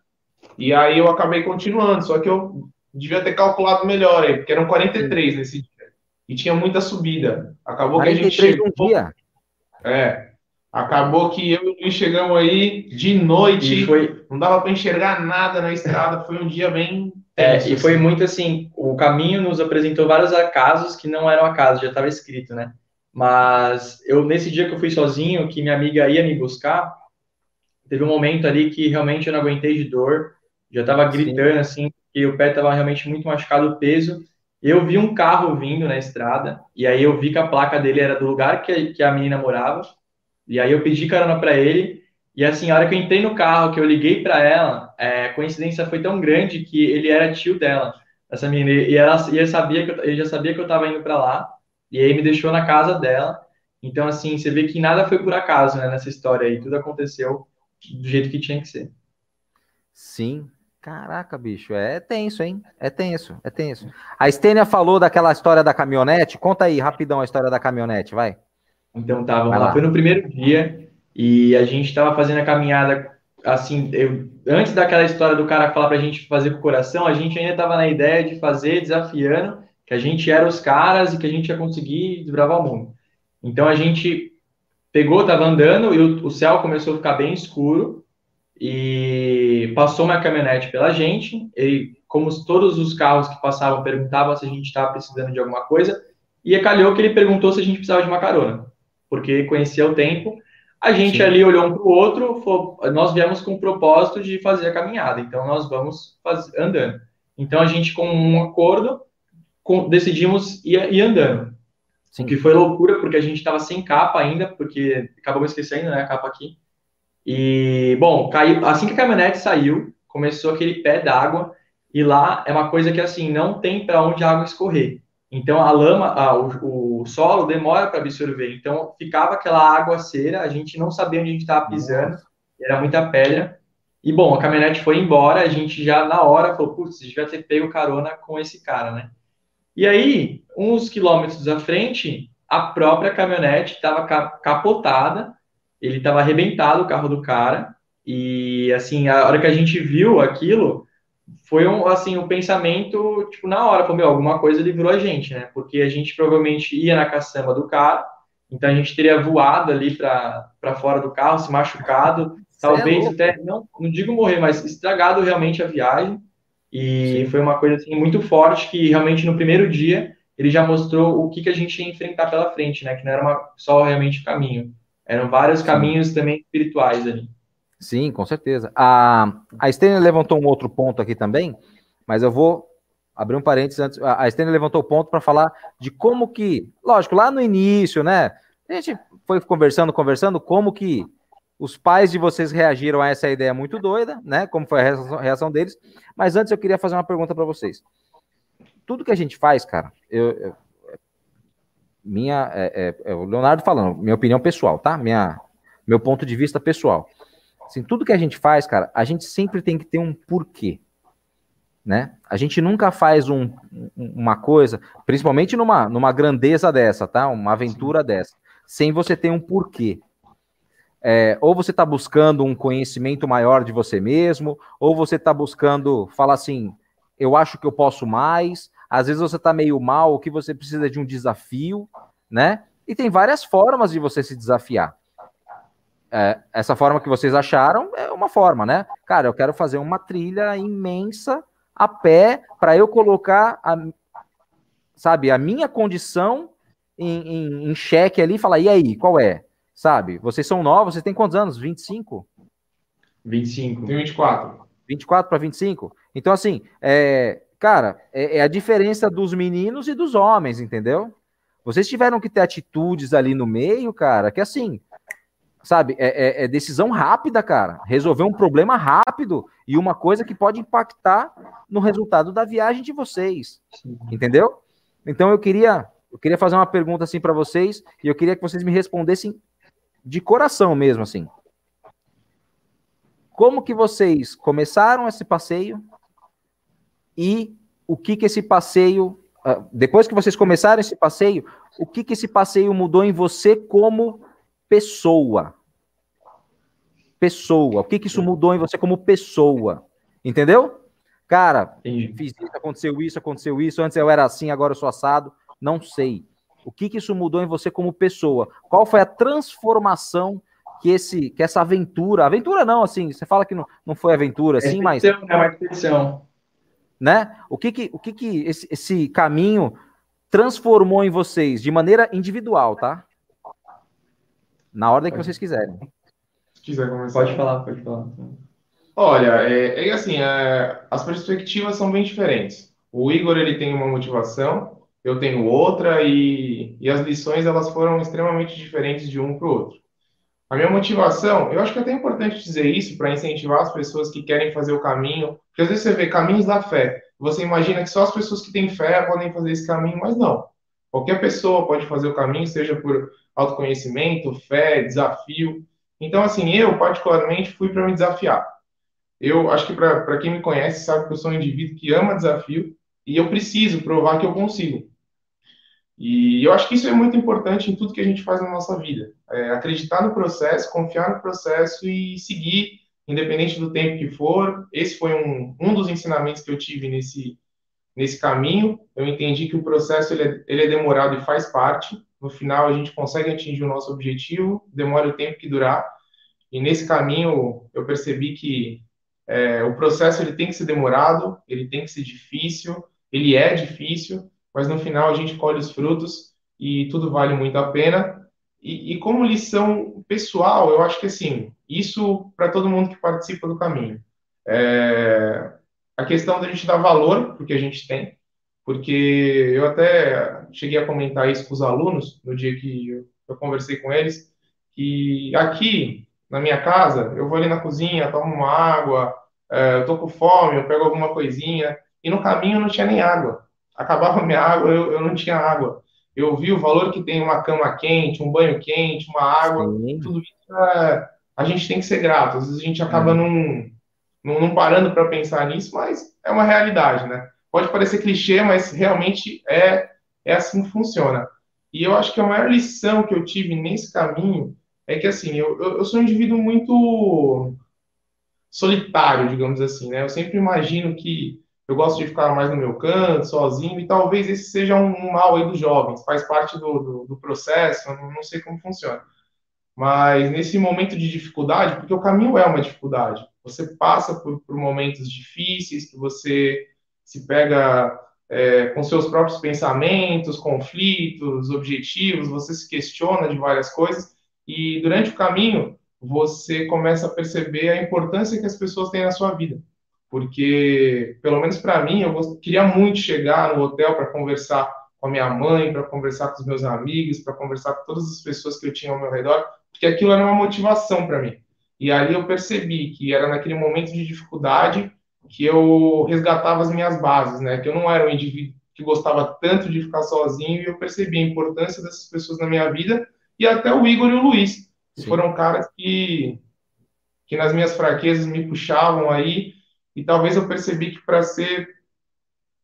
E aí eu acabei continuando, só que eu devia ter calculado melhor aí, porque eram 43 nesse dia. e tinha muita subida. Acabou que a gente chegou. Um dia. É. Acabou que eu e o Luiz chegamos aí de noite. E foi... Não dava para enxergar nada na estrada. Foi um dia bem. É, e foi muito assim: o caminho nos apresentou vários acasos que não eram acasos, já estava escrito, né? Mas eu, nesse dia que eu fui sozinho, que minha amiga ia me buscar, teve um momento ali que realmente eu não aguentei de dor. Já estava gritando, Sim. assim, que o pé estava realmente muito machucado, o peso. Eu vi um carro vindo na estrada, e aí eu vi que a placa dele era do lugar que, que a menina morava, e aí eu pedi carona para ele, e assim, a hora que eu entrei no carro, que eu liguei para ela, é, a coincidência foi tão grande que ele era tio dela, essa menina, e ela, e ele, sabia que eu, ele já sabia que eu estava indo para lá, e aí me deixou na casa dela. Então, assim, você vê que nada foi por acaso, né, nessa história aí, tudo aconteceu do jeito que tinha que ser. Sim, Caraca, bicho, é tenso, hein? É tenso, é tenso. A Stênia falou daquela história da caminhonete. Conta aí, rapidão, a história da caminhonete, vai. Então tá, vamos lá. Foi no primeiro dia e a gente tava fazendo a caminhada, assim, eu, antes daquela história do cara falar pra gente fazer com o coração, a gente ainda tava na ideia de fazer desafiando que a gente era os caras e que a gente ia conseguir desbravar o mundo. Então a gente pegou, tava andando e o, o céu começou a ficar bem escuro e passou uma caminhonete pela gente. E, como todos os carros que passavam perguntavam se a gente estava precisando de alguma coisa, e calhou que ele perguntou se a gente precisava de uma carona, porque conhecia o tempo. A gente Sim. ali olhou um para o outro, nós viemos com o propósito de fazer a caminhada, então nós vamos andando. Então a gente, com um acordo, com, decidimos ir, ir andando. Sim. O que foi loucura, porque a gente estava sem capa ainda, porque acabamos esquecendo né, a capa aqui. E, bom, caiu, assim que a caminhonete saiu, começou aquele pé d'água, e lá é uma coisa que, assim, não tem para onde a água escorrer. Então, a lama, a, o, o, solo demora para absorver. Então, ficava aquela água cera, a gente não sabia onde a gente estava pisando, era muita pedra. E, bom, a caminhonete foi embora, a gente já, na hora, falou, putz, a gente vai ter pego carona com esse cara, né? E aí, uns quilômetros à frente, a própria caminhonete estava capotada, ele estava arrebentado o carro do cara e assim a hora que a gente viu aquilo foi um assim um pensamento tipo na hora falou meu alguma coisa livrou a gente né porque a gente provavelmente ia na caçamba do cara então a gente teria voado ali para fora do carro se machucado talvez é até não não digo morrer mas estragado realmente a viagem e Sim. foi uma coisa assim muito forte que realmente no primeiro dia ele já mostrou o que, que a gente ia enfrentar pela frente, né? Que não era uma, só realmente o caminho. Eram vários caminhos também espirituais ali. Sim, com certeza. A, a Stênia levantou um outro ponto aqui também, mas eu vou abrir um parênteses antes. A Stênia levantou o ponto para falar de como que, lógico, lá no início, né? A gente foi conversando, conversando, como que os pais de vocês reagiram a essa ideia muito doida, né? Como foi a reação deles. Mas antes eu queria fazer uma pergunta para vocês. Tudo que a gente faz, cara, eu, eu minha é, é, é, o Leonardo falando, minha opinião pessoal, tá? Minha, meu ponto de vista pessoal. Assim, tudo que a gente faz, cara, a gente sempre tem que ter um porquê, né? A gente nunca faz um, uma coisa, principalmente numa, numa grandeza dessa, tá? Uma aventura Sim. dessa, sem você ter um porquê. É, ou você está buscando um conhecimento maior de você mesmo, ou você está buscando falar assim, eu acho que eu posso mais, às vezes você está meio mal, o que você precisa de um desafio, né? E tem várias formas de você se desafiar. É, essa forma que vocês acharam é uma forma, né? Cara, eu quero fazer uma trilha imensa a pé para eu colocar, a, sabe, a minha condição em, em, em xeque ali e falar, e aí, qual é? Sabe? Vocês são novos, vocês têm quantos anos? 25? 25. Tem 24. 24 para 25? Então, assim, é, Cara, é, é, a diferença dos meninos e dos homens, entendeu? Vocês tiveram que ter atitudes ali no meio, cara, que assim, sabe, é, é, é decisão rápida, cara. Resolver um problema rápido e uma coisa que pode impactar no resultado da viagem de vocês, entendeu? Então eu queria, eu queria fazer uma pergunta assim para vocês e eu queria que vocês me respondessem de coração mesmo, assim. Como que vocês começaram esse passeio? e o que que esse passeio, ah, depois que vocês começaram esse passeio, o que que esse passeio mudou em você como pessoa? Pessoa. O que que isso mudou em você como pessoa? Entendeu? Cara, fiz isso, aconteceu isso, aconteceu isso, antes eu era assim, agora eu sou assado. Não sei. O que, que isso mudou em você como pessoa? Qual foi a transformação que esse que essa aventura, aventura não, assim, você fala que não, não foi aventura, assim, mas é uma expedição. Né? O que que o que que esse, esse caminho transformou em vocês de maneira individual, tá? Na ordem que vocês quiserem. Se quiser começar. Pode falar, pode falar. Olha, é, é assim, é, as perspectivas são bem diferentes. O Igor ele tem uma motivação, eu tenho outra e, e as lições elas foram extremamente diferentes de um para o outro. A minha motivação, eu acho que é até importante dizer isso para incentivar as pessoas que querem fazer o caminho, porque às vezes você vê caminhos da fé, você imagina que só as pessoas que têm fé podem fazer esse caminho, mas não. Qualquer pessoa pode fazer o caminho, seja por autoconhecimento, fé, desafio. Então, assim, eu particularmente fui para me desafiar. Eu acho que para quem me conhece sabe que eu sou um indivíduo que ama desafio e eu preciso provar que eu consigo. E eu acho que isso é muito importante em tudo que a gente faz na nossa vida. É acreditar no processo, confiar no processo e seguir, independente do tempo que for. Esse foi um, um dos ensinamentos que eu tive nesse, nesse caminho. Eu entendi que o processo ele é, ele é demorado e faz parte. No final, a gente consegue atingir o nosso objetivo, demora o tempo que durar. E nesse caminho, eu percebi que é, o processo ele tem que ser demorado, ele tem que ser difícil, ele é difícil, mas no final a gente colhe os frutos e tudo vale muito a pena. E, e como lição pessoal, eu acho que assim, isso para todo mundo que participa do caminho. É, a questão da gente dar valor porque a gente tem, porque eu até cheguei a comentar isso com os alunos no dia que eu, eu conversei com eles, que aqui na minha casa, eu vou ali na cozinha, tomo uma água, é, eu tô com fome, eu pego alguma coisinha, e no caminho não tinha nem água acabava minha água, eu, eu não tinha água. Eu vi o valor que tem uma cama quente, um banho quente, uma água, Sim. tudo isso é, a gente tem que ser grato. Às vezes a gente acaba não, não, não parando para pensar nisso, mas é uma realidade, né? Pode parecer clichê, mas realmente é, é assim que funciona. E eu acho que a maior lição que eu tive nesse caminho é que, assim, eu, eu, sou um indivíduo muito solitário, digamos assim, né? Eu sempre imagino que eu gosto de ficar mais no meu canto, sozinho, e talvez esse seja um, mal aí dos jovens, faz parte do, do, do processo, eu não, não sei como funciona. Mas nesse momento de dificuldade, porque o caminho é uma dificuldade, você passa por, por momentos difíceis, que você se pega é, com seus próprios pensamentos, conflitos, objetivos, você se questiona de várias coisas, e durante o caminho você começa a perceber a importância que as pessoas têm na sua vida porque, pelo menos para mim, eu queria muito chegar no hotel para conversar com a minha mãe, para conversar com os meus amigos, para conversar com todas as pessoas que eu tinha ao meu redor, porque aquilo era uma motivação para mim. E ali eu percebi que era naquele momento de dificuldade que eu resgatava as minhas bases, né? Que eu não era um indivíduo que gostava tanto de ficar sozinho e eu percebi a importância dessas pessoas na minha vida e até o Igor e o Luiz, que foram caras que que nas minhas fraquezas me puxavam aí e talvez eu percebi que para ser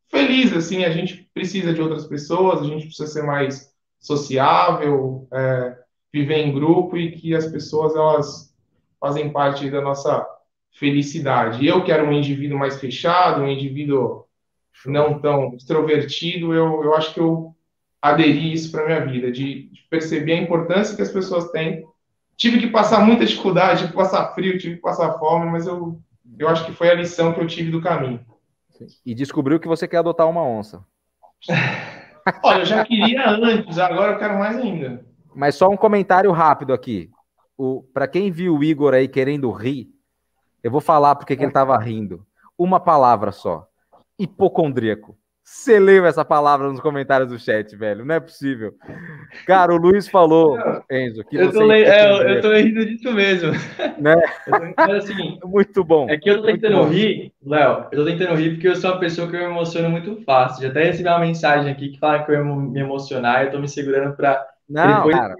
feliz, assim, a gente precisa de outras pessoas, a gente precisa ser mais sociável, é, viver em grupo e que as pessoas elas fazem parte da nossa felicidade. Eu que era um indivíduo mais fechado, um indivíduo não tão extrovertido, eu, eu acho que eu aderi isso para minha vida, de, de, perceber a importância que as pessoas têm. Tive que passar muita dificuldade, tive que passar frio, tive que passar fome, mas eu eu acho que foi a lição que eu tive do caminho. E descobriu que você quer adotar uma onça. [LAUGHS] Olha, eu já queria antes, agora eu quero mais ainda. Mas só um comentário rápido aqui. Para quem viu o Igor aí querendo rir, eu vou falar porque que ele estava rindo. Uma palavra só: hipocondríaco. Você leu essa palavra nos comentários do chat, velho. Não é possível. Cara, o Luiz falou, Enzo, que eu você. Tô le... é, [LAUGHS] eu tô rindo disso mesmo. Né? Tô... assim, muito bom. É que eu tô tentando rir, Léo, eu tô tentando rir porque eu sou uma pessoa que eu me emociono muito fácil. Já até recebi uma mensagem aqui que fala que eu ia me emocionar e eu tô me segurando pra. Não, depois cara.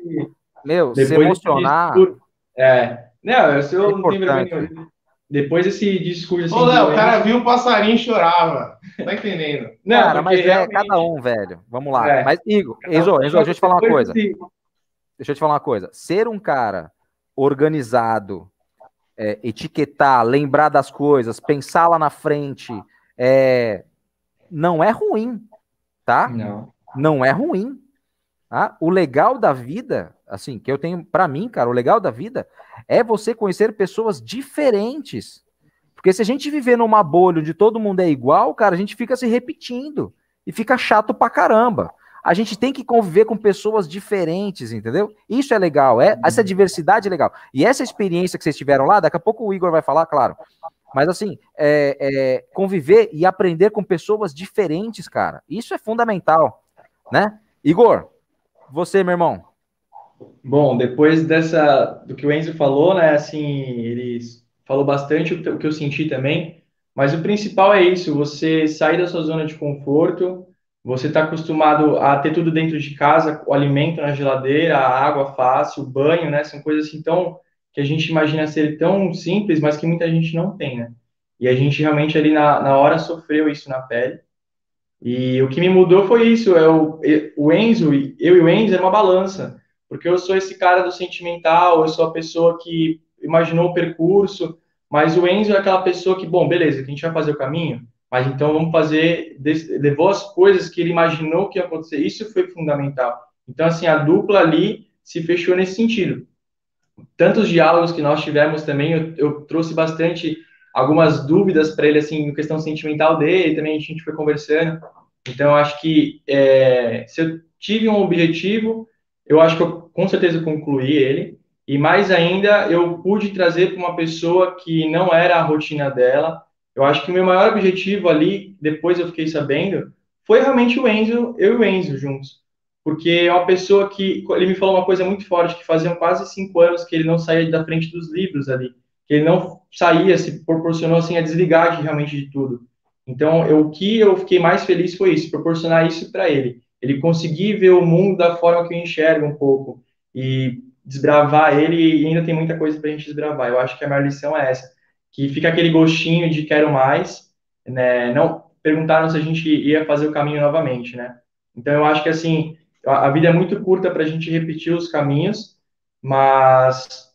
Meu, depois se emocionar. É. Não, eu sou, é não tenho vergonha depois esse discurso assim. Ô, Léo, o cara viu o passarinho e chorava. Tá entendendo? [LAUGHS] Não, cara, mas é realmente... cada um, velho. Vamos lá. É. Mas, Igor, Enzo, Enzo, deixa eu te falar uma coisa. Deixa eu te falar uma coisa. Ser um cara organizado, é, etiquetar, lembrar das coisas, pensar lá na frente, é, não é ruim, tá? Não. não é ruim. Tá? O legal da vida, assim, que eu tenho para mim, cara, o legal da vida é você conhecer pessoas diferentes. Porque se a gente viver numa bolha onde todo mundo é igual, cara, a gente fica se repetindo e fica chato pra caramba. A gente tem que conviver com pessoas diferentes, entendeu? Isso é legal, é essa diversidade é legal. E essa experiência que vocês tiveram lá, daqui a pouco o Igor vai falar, claro. Mas assim, é, é, conviver e aprender com pessoas diferentes, cara, isso é fundamental, né? Igor, você, meu irmão. Bom, depois dessa do que o Enzo falou, né? Assim, ele falou bastante o que eu senti também. Mas o principal é isso: você sair da sua zona de conforto. Você está acostumado a ter tudo dentro de casa, o alimento na geladeira, a água fácil, o banho, né? São coisas assim tão que a gente imagina ser tão simples, mas que muita gente não tem, né? E a gente realmente ali na, na hora sofreu isso na pele. E o que me mudou foi isso, é o, o Enzo, eu e o Enzo era uma balança, porque eu sou esse cara do sentimental, eu sou a pessoa que imaginou o percurso, mas o Enzo é aquela pessoa que, bom, beleza, a gente vai fazer o caminho, mas então vamos fazer, levou as coisas que ele imaginou que ia acontecer, isso foi fundamental. Então, assim, a dupla ali se fechou nesse sentido. Tantos diálogos que nós tivemos também, eu, eu trouxe bastante algumas dúvidas para ele, assim, em questão sentimental dele, também a gente foi conversando. Então, acho que é, se eu tive um objetivo, eu acho que eu com certeza concluí ele. E mais ainda, eu pude trazer para uma pessoa que não era a rotina dela. Eu acho que o meu maior objetivo ali, depois eu fiquei sabendo, foi realmente o Enzo, eu e o Enzo juntos. Porque é uma pessoa que, ele me falou uma coisa muito forte, que faziam quase cinco anos que ele não saía da frente dos livros ali que ele não saía, se proporcionou assim a desligar de, realmente de tudo. Então, eu, o que eu fiquei mais feliz foi isso, proporcionar isso para ele. Ele conseguir ver o mundo da forma que eu enxergo um pouco e desbravar ele e ainda tem muita coisa para a gente desbravar. Eu acho que a maior lição é essa, que fica aquele gostinho de quero mais, né? Não perguntaram se a gente ia fazer o caminho novamente, né? Então eu acho que assim a vida é muito curta para a gente repetir os caminhos, mas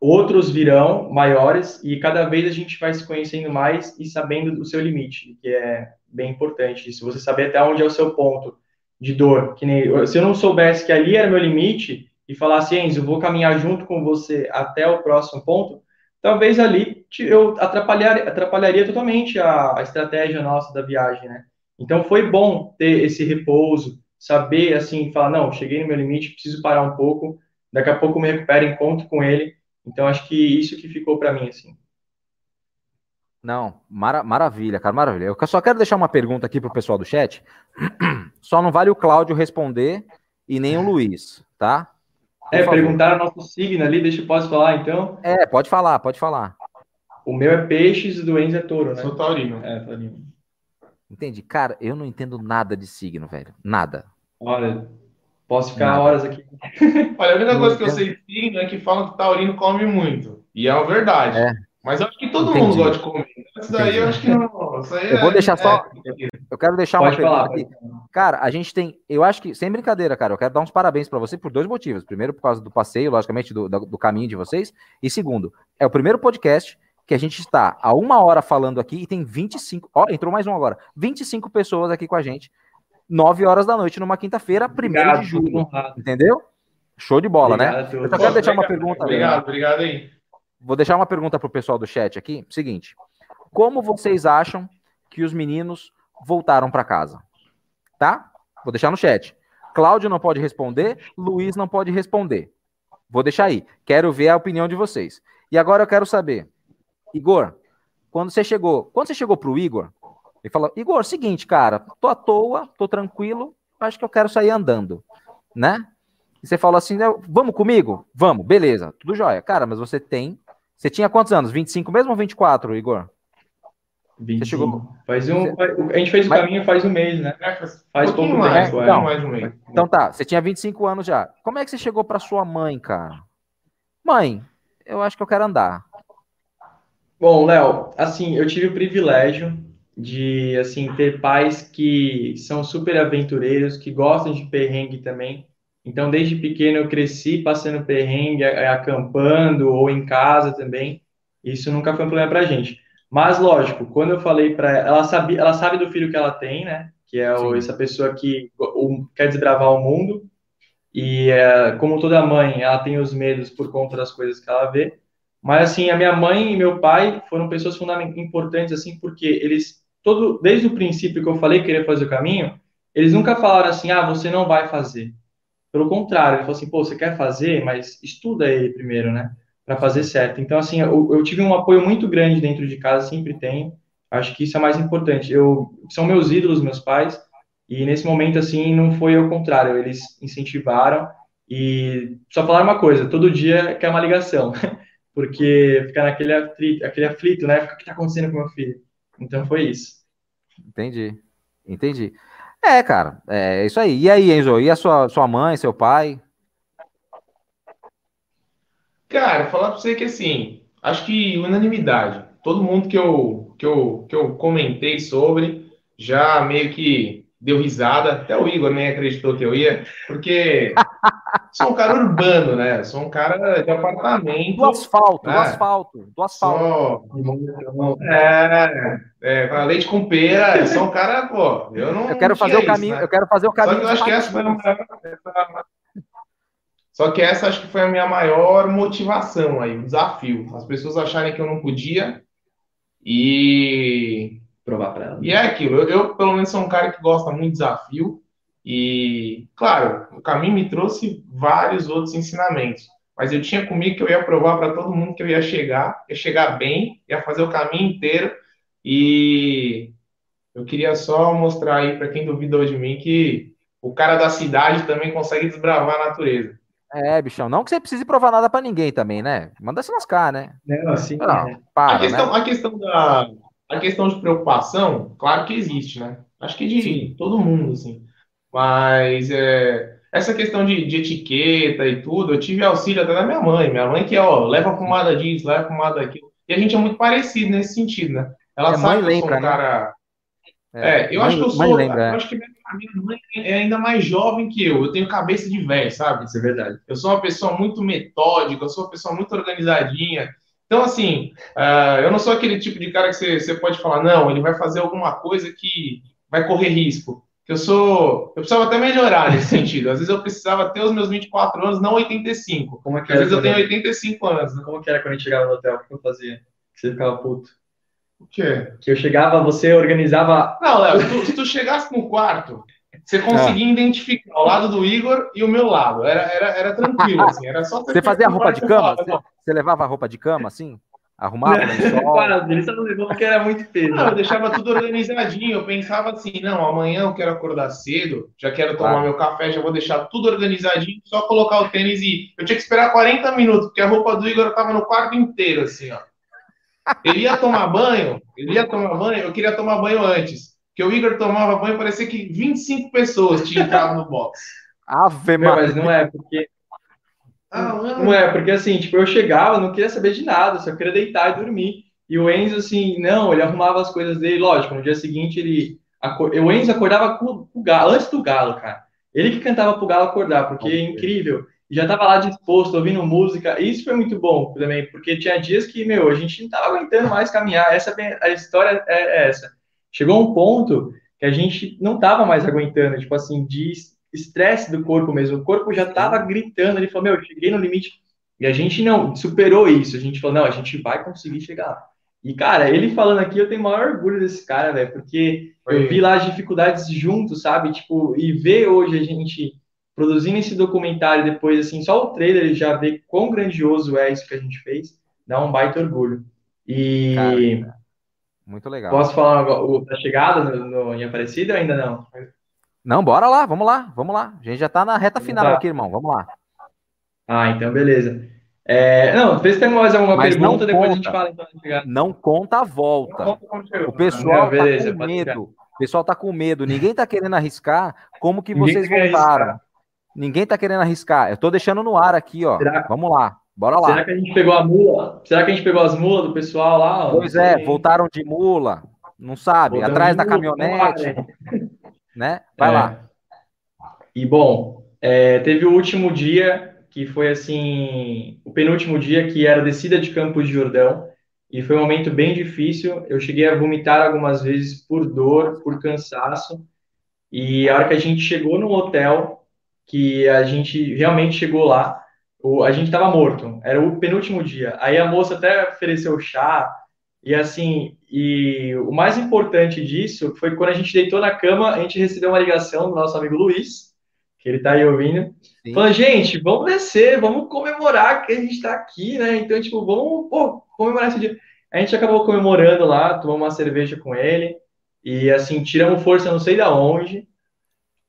outros virão maiores e cada vez a gente vai se conhecendo mais e sabendo o seu limite, que é bem importante. Se você saber até onde é o seu ponto de dor, que nem se eu não soubesse que ali era meu limite e falasse, Enzo, vou caminhar junto com você até o próximo ponto, talvez ali eu atrapalhar, atrapalharia totalmente a, a estratégia nossa da viagem, né? Então foi bom ter esse repouso, saber assim, falar, não, cheguei no meu limite, preciso parar um pouco, daqui a pouco me recupero, encontro com ele então, acho que isso que ficou para mim, assim. Não, mara maravilha, cara, maravilha. Eu só quero deixar uma pergunta aqui pro pessoal do chat. [CLEARS THROAT] Só não vale o Cláudio responder e nem o Luiz, tá? Por é, favor. perguntaram nosso signo ali, deixa eu posso falar então? É, pode falar, pode falar. O meu é peixes, do Enzo é touro, né? Sou taurino. É, taurino. Entendi. Cara, eu não entendo nada de signo, velho. Nada. Olha, Posso ficar Nada. horas aqui. [LAUGHS] Olha, a única coisa que eu sei signo é que falam que taurino come muito. E é verdade. É. Mas eu acho que todo Entendi. mundo gosta de comer. Isso daí eu acho que não. eu vou é, deixar só. É... Eu quero deixar Pode uma falar, pergunta aqui. Cara, a gente tem. Eu acho que, sem brincadeira, cara, eu quero dar uns parabéns para você por dois motivos. Primeiro, por causa do passeio, logicamente, do, do caminho de vocês. E segundo, é o primeiro podcast que a gente está há uma hora falando aqui e tem 25. Ó, entrou mais um agora. 25 pessoas aqui com a gente 9 horas da noite numa quinta-feira, 1 de julho. Entendeu? Show de bola, né? obrigado, né? Eu só quero deixar uma pergunta. Obrigado, obrigado aí. Vou deixar uma pergunta pro pessoal do chat aqui. Seguinte: como vocês acham que os meninos voltaram para casa? Tá? Vou deixar no chat. Cláudio não pode responder, Luiz não pode responder. Vou deixar aí. Quero ver a opinião de vocês. E agora eu quero saber, Igor, quando você chegou, quando você chegou pro Igor, ele falou, Igor, seguinte, cara, tô à toa, tô tranquilo, acho que eu quero sair andando, né? E você falou assim, vamos comigo? Vamos, beleza, tudo jóia. Cara, mas você tem, você tinha quantos anos? 25 mesmo ou 24, Igor? 25. Você chegou... Faz um, a gente fez o mas... caminho faz um mês, né? É, faz, um pouco mais, tempo. É. Então, mais um mês. então tá, você tinha 25 anos já. Como é que você chegou para sua mãe, cara? Mãe, eu acho que eu quero andar. Bom, Léo, assim, eu tive o privilégio de assim ter pais que são super aventureiros, que gostam de perrengue também. Então, desde pequeno eu cresci passando perrengue, acampando ou em casa também. Isso nunca foi um problema para gente. Mas lógico, quando eu falei para ela, ela sabe, ela sabe do filho que ela tem, né? que é o, essa pessoa que o, quer desbravar o mundo e é, como toda mãe, ela tem os medos por conta das coisas que ela vê. Mas assim, a minha mãe e meu pai foram pessoas fundamentalmente importantes assim, porque eles todo desde o princípio que eu falei que queria fazer o caminho, eles nunca falaram assim: "Ah, você não vai fazer". Pelo contrário, ele falou assim: "Pô, você quer fazer, mas estuda ele primeiro, né?" Para fazer certo. Então assim, eu, eu tive um apoio muito grande dentro de casa, sempre tenho. Acho que isso é mais importante. Eu são meus ídolos, meus pais e nesse momento, assim, não foi ao contrário, eles incentivaram e só falaram uma coisa, todo dia quer uma ligação, [LAUGHS] porque fica naquele aflito, aquele aflito, né? O que está acontecendo com meu filho? Então foi isso. Entendi, entendi. É, cara, é isso aí. E aí, Enzo, e a sua, sua mãe, seu pai? Cara, falar pra você que assim, acho que unanimidade. Todo mundo que eu, que eu, que eu comentei sobre já meio que deu risada, até o Igor nem acreditou que eu ia, porque sou um cara urbano, né? Sou um cara de apartamento. Do asfalto, né? do asfalto, do asfalto. Sou... É, é, leite com pera, sou um cara, pô, eu não. Eu quero fazer o caminho, né? eu quero fazer o caminho. Só que eu acho que essa foi a maior, Só que essa acho que foi a minha maior motivação aí, o desafio. As pessoas acharem que eu não podia e provar para ela. E é aquilo, eu, eu, pelo menos sou um cara que gosta muito de desafio e, claro, o caminho me trouxe vários outros ensinamentos, mas eu tinha comigo que eu ia provar para todo mundo que eu ia chegar, ia chegar bem, ia fazer o caminho inteiro e eu queria só mostrar aí para quem duvidou de mim que o cara da cidade também consegue desbravar a natureza. É, bichão, não que você precise provar nada para ninguém também, né? Manda se lascar, né? Não, assim, não, é. para, a, questão, né? a questão da, a questão de preocupação, claro que existe, né? Acho que de Sim. todo mundo, assim. Mas é, essa questão de, de, etiqueta e tudo, eu tive auxílio até da minha mãe. Minha mãe que, ó, leva a pomada disso, leva a pomada daquilo. E a gente é muito parecido nesse sentido, né? Ela é, sabe que eu sou um né? cara... É, é eu mãe, acho que eu sou... Lembra, eu é. acho que a minha mãe é ainda mais jovem que eu. Eu tenho cabeça de velho, sabe? Isso é verdade. Eu sou uma pessoa muito metódica, eu sou uma pessoa muito organizadinha. Então, assim, uh, eu não sou aquele tipo de cara que você, você pode falar, não, ele vai fazer alguma coisa que vai correr risco. Eu sou. Eu precisava até melhorar nesse [LAUGHS] sentido. Às vezes eu precisava ter os meus 24 anos, não 85. Como é que Às vezes eu tenho 85 anos. Né? Como que era quando a gente chegava no hotel? O que eu fazia? Que você ficava puto. O quê? Que eu chegava, você organizava. Não, Léo, se tu chegasse no quarto, você conseguia ah. identificar o lado do Igor e o meu lado. Era, era, era tranquilo, [LAUGHS] assim. Era só você fazia a roupa de cama? Você, você, levava a roupa de cama, assim? Arrumava [LAUGHS] Quase, ele só não levou porque era muito peso. Não, eu deixava tudo organizadinho. Eu pensava assim, não, amanhã eu quero acordar cedo, já quero tomar claro. meu café, já vou deixar tudo organizadinho, só colocar o tênis e... Eu tinha que esperar 40 minutos, porque a roupa do Igor estava no quarto inteiro, assim, ó. Ele ia tomar banho, ele ia tomar banho, eu queria tomar banho antes que o Igor tomava banho, parecia que 25 pessoas tinham entrado no box. Ave Meu, mas não é, porque. Ah, não. não é, porque assim, tipo, eu chegava, não queria saber de nada, só queria deitar e dormir. E o Enzo, assim, não, ele arrumava as coisas dele, lógico, no dia seguinte ele. O Enzo acordava com o galo, antes do galo, cara. Ele que cantava pro galo acordar, porque é incrível. E já tava lá disposto, ouvindo música. E isso foi muito bom também, porque tinha dias que, meu, a gente não tava aguentando mais caminhar. Essa a história é, é essa. Chegou um ponto que a gente não estava mais aguentando, tipo assim, de estresse do corpo mesmo. O corpo já estava gritando, ele falou, meu, eu cheguei no limite. E a gente não superou isso. A gente falou, não, a gente vai conseguir chegar lá. E, cara, ele falando aqui, eu tenho maior orgulho desse cara, velho, porque Foi. eu vi lá as dificuldades juntos, sabe? Tipo, e ver hoje a gente produzindo esse documentário depois, assim, só o trailer já vê quão grandioso é isso que a gente fez, dá um baita orgulho. E. Cara, muito legal. Posso falar o, da chegada no, no, em Aparecida ou ainda não? Não, bora lá, vamos lá, vamos lá. A gente já tá na reta final tá. aqui, irmão. Vamos lá. Ah, então beleza. É, não, vê se tem mais alguma Mas pergunta, depois conta, a gente fala então Não conta a volta. o pessoal não, beleza, tá com medo. O pessoal tá com medo. Ninguém tá querendo arriscar como que Ninguém vocês voltaram. Arriscar. Ninguém tá querendo arriscar. Eu tô deixando no ar aqui, ó. Será? Vamos lá. Bora lá. Será que a gente pegou a mula? Será que a gente pegou as mulas do pessoal lá? Pois é, voltaram de mula. Não sabe, Voltamos atrás da caminhonete. Né? Vai é. lá. E bom, é, teve o último dia que foi assim, o penúltimo dia que era descida de Campos de Jordão e foi um momento bem difícil. Eu cheguei a vomitar algumas vezes por dor, por cansaço, E a hora que a gente chegou no hotel, que a gente realmente chegou lá, a gente estava morto, era o penúltimo dia. Aí a moça até ofereceu chá, e assim, e o mais importante disso foi quando a gente deitou na cama, a gente recebeu uma ligação do nosso amigo Luiz, que ele tá aí ouvindo, Sim. falando, gente, vamos descer, vamos comemorar que a gente tá aqui, né? Então, tipo, vamos pô, comemorar esse dia. A gente acabou comemorando lá, tomamos uma cerveja com ele, e assim, tiramos força não sei da onde.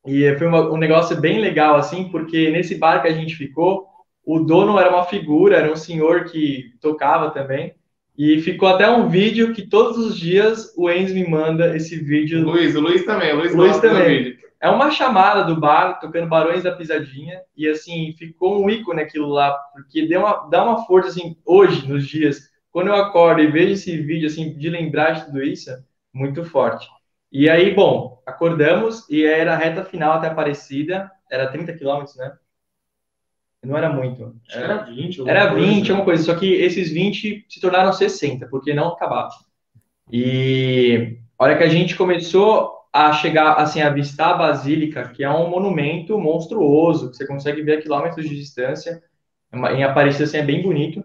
E foi uma, um negócio bem legal, assim, porque nesse bar que a gente ficou, o dono era uma figura, era um senhor que tocava também. E ficou até um vídeo que todos os dias o Enzo me manda esse vídeo. Luiz, o Luiz também, o Luiz, Luiz também. É uma chamada do bar, tocando Barões da Pisadinha, e assim, ficou um ícone aquilo lá, porque deu uma, dá uma força, assim, hoje, nos dias, quando eu acordo e vejo esse vídeo, assim, de lembrar de tudo isso, muito forte. E aí, bom, acordamos e era a reta final até Aparecida, era 30 quilômetros, né? Não era muito. Era, era 20. Era 20, coisa. alguma coisa. Só que esses 20 se tornaram 60, porque não acabava. E a hora que a gente começou a chegar, assim, a avistar a Basílica, que é um monumento monstruoso, que você consegue ver a quilômetros de distância, em Aparecida, assim, é bem bonito.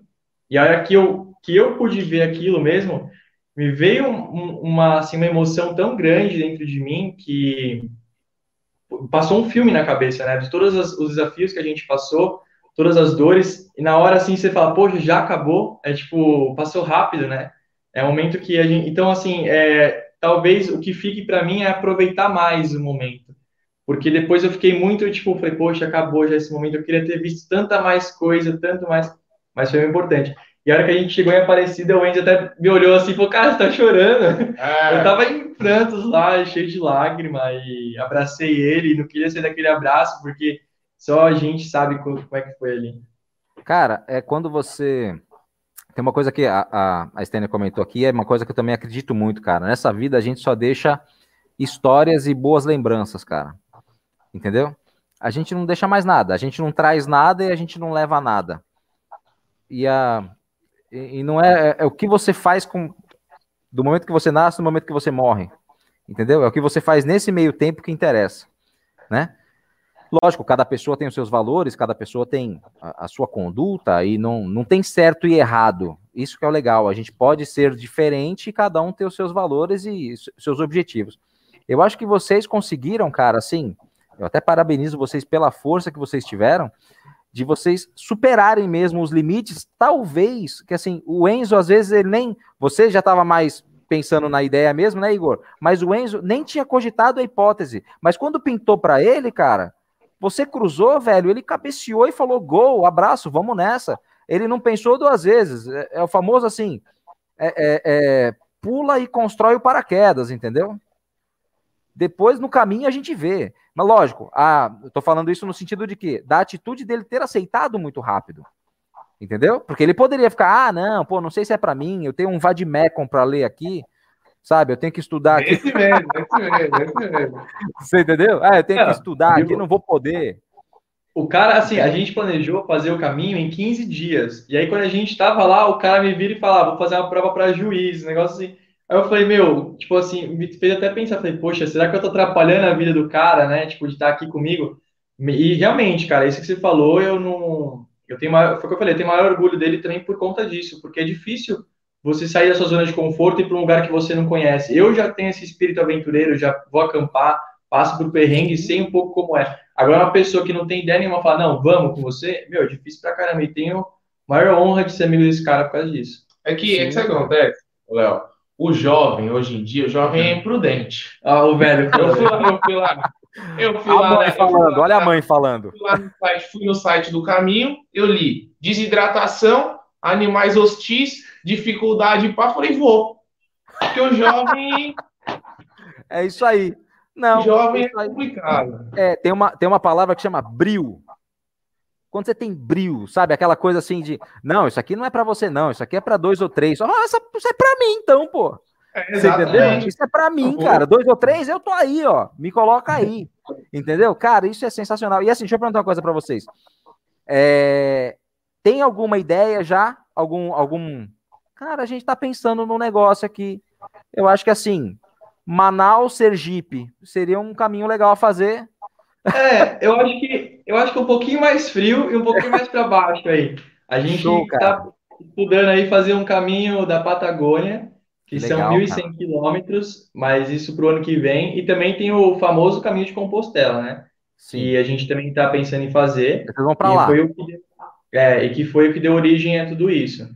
E a hora que eu, que eu pude ver aquilo mesmo, me veio um, uma, assim, uma emoção tão grande dentro de mim que passou um filme na cabeça, né? De todos os desafios que a gente passou, todas as dores, e na hora assim você fala, poxa, já acabou, é tipo, passou rápido, né? É um momento que a gente. Então, assim, é, talvez o que fique para mim é aproveitar mais o momento. Porque depois eu fiquei muito, tipo, falei, poxa, acabou já esse momento, eu queria ter visto tanta mais coisa, tanto mais, mas foi importante. E a hora que a gente chegou em Aparecida, o Andy até me olhou assim e falou, cara, você tá chorando? É. Eu tava em prantos lá, cheio de lágrima, e abracei ele, não queria ser daquele abraço, porque só a gente sabe como, é que foi ali. Cara, é quando você. Tem uma coisa que a, a, a Stênia comentou aqui, é uma coisa que eu também acredito muito, cara. Nessa vida a gente só deixa histórias e boas lembranças, cara. Entendeu? A gente não deixa mais nada, a gente não traz nada e a gente não leva nada. E, a, e, e não é, é, é o que você faz com do momento que você nasce no momento que você morre. Entendeu? É o que você faz nesse meio tempo que interessa, né? Lógico, cada pessoa tem os seus valores, cada pessoa tem a, a, sua conduta e não, não tem certo e errado. Isso que é o legal. A gente pode ser diferente e cada um ter os seus valores e seus objetivos. Eu acho que vocês conseguiram, cara, assim, eu até parabenizo vocês pela força que vocês tiveram de vocês superarem mesmo os limites. Talvez, que assim, o Enzo às vezes ele nem, você já estava mais pensando na ideia mesmo, né, Igor? Mas o Enzo nem tinha cogitado a hipótese. Mas quando pintou para ele, cara, você cruzou, velho, ele cabeceou e falou gol, abraço, vamos nessa. Ele não pensou duas vezes. É, é o famoso assim: é, é, é, pula e constrói o paraquedas, entendeu? Depois no caminho a gente vê. Mas lógico, a, eu tô falando isso no sentido de que da atitude dele ter aceitado muito rápido. Entendeu? Porque ele poderia ficar, ah, não, pô, não sei se é para mim, eu tenho um Vadimecum para ler aqui, sabe? Eu tenho que estudar aqui. Esse mesmo, esse mesmo, esse mesmo. Você entendeu? Ah, eu tenho que estudar aqui, não vou poder. O cara, assim, a gente planejou fazer o caminho em 15 dias. E aí, quando a gente tava lá, o cara me vira e fala, ah, vou fazer uma prova para juiz, um negócio assim. Aí eu falei, meu, tipo assim, me fez até pensar, falei, poxa, será que eu tô atrapalhando a vida do cara, né? Tipo, de estar aqui comigo? E realmente, cara, isso que você falou, eu não. Eu tenho maior, foi o que eu falei, eu tenho maior orgulho dele também por conta disso, porque é difícil você sair da sua zona de conforto e ir para um lugar que você não conhece. Eu já tenho esse espírito aventureiro, já vou acampar, passo por perrengue, sei um pouco como é. Agora, uma pessoa que não tem ideia nenhuma fala, não, vamos com você, meu, é difícil pra caramba. E tenho maior honra de ser amigo desse cara por causa disso. É que, é que sabe o que acontece, Léo? O jovem, hoje em dia, o jovem é imprudente. Ah, o velho. Eu fui lá, eu fui lá. Eu fui a lá, mãe né, falando, olha a mãe falando. Fui, lá no site, fui no site do caminho, eu li desidratação, animais hostis, dificuldade para falei, vou. Porque o jovem. É isso aí. Não. Jovem é complicado. É, tem uma, tem uma palavra que chama brio. Quando você tem brio, sabe? Aquela coisa assim de, não, isso aqui não é para você, não, isso aqui é para dois ou três. Ah, isso é para mim, então, pô. É, você entendeu? Isso é para mim, cara. Dois ou três, eu tô aí, ó. Me coloca aí. Entendeu? Cara, isso é sensacional. E assim, deixa eu perguntar uma coisa para vocês. É... Tem alguma ideia já? Algum, algum. Cara, a gente tá pensando num negócio aqui. Eu acho que assim, Manaus, Sergipe, seria um caminho legal a fazer. É, eu acho que eu acho que um pouquinho mais frio e um pouquinho mais para baixo aí. A gente Show, cara. tá estudando aí fazer um caminho da Patagônia, que são Legal, 1.100 quilômetros, mas isso para o ano que vem. E também tem o famoso caminho de Compostela, né? Sim. Que a gente também está pensando em fazer. Vocês vão para e lá. Foi o que é, e que foi o que deu origem a tudo isso.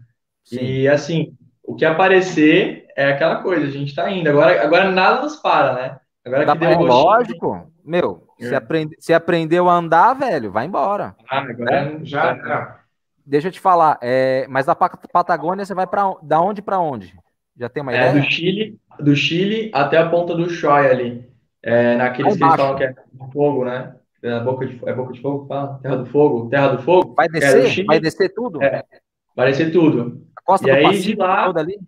Sim. E assim, o que aparecer é aquela coisa, a gente está indo. Agora, agora nada nos para, né? Agora Dá que deu é gostinho, lógico. Meu, se, É. aprende, se aprendeu a andar, velho, vai embora. Ah, agora Já era. Deixa eu te falar, é, mas da Pa- Patagônia você vai para da onde para onde? Já tem uma É, ideia? do Chile, do Chile até a ponta do Ushuaia ali. É, naqueles que eles falam que é fogo, né? É boca de, é boca de fogo? que Fala? Terra do fogo? Terra do fogo? Vai É, descer? Chile, Vai descer tudo? É. Vai ser tudo. Costa E do aí, de Pacífico lá- toda ali?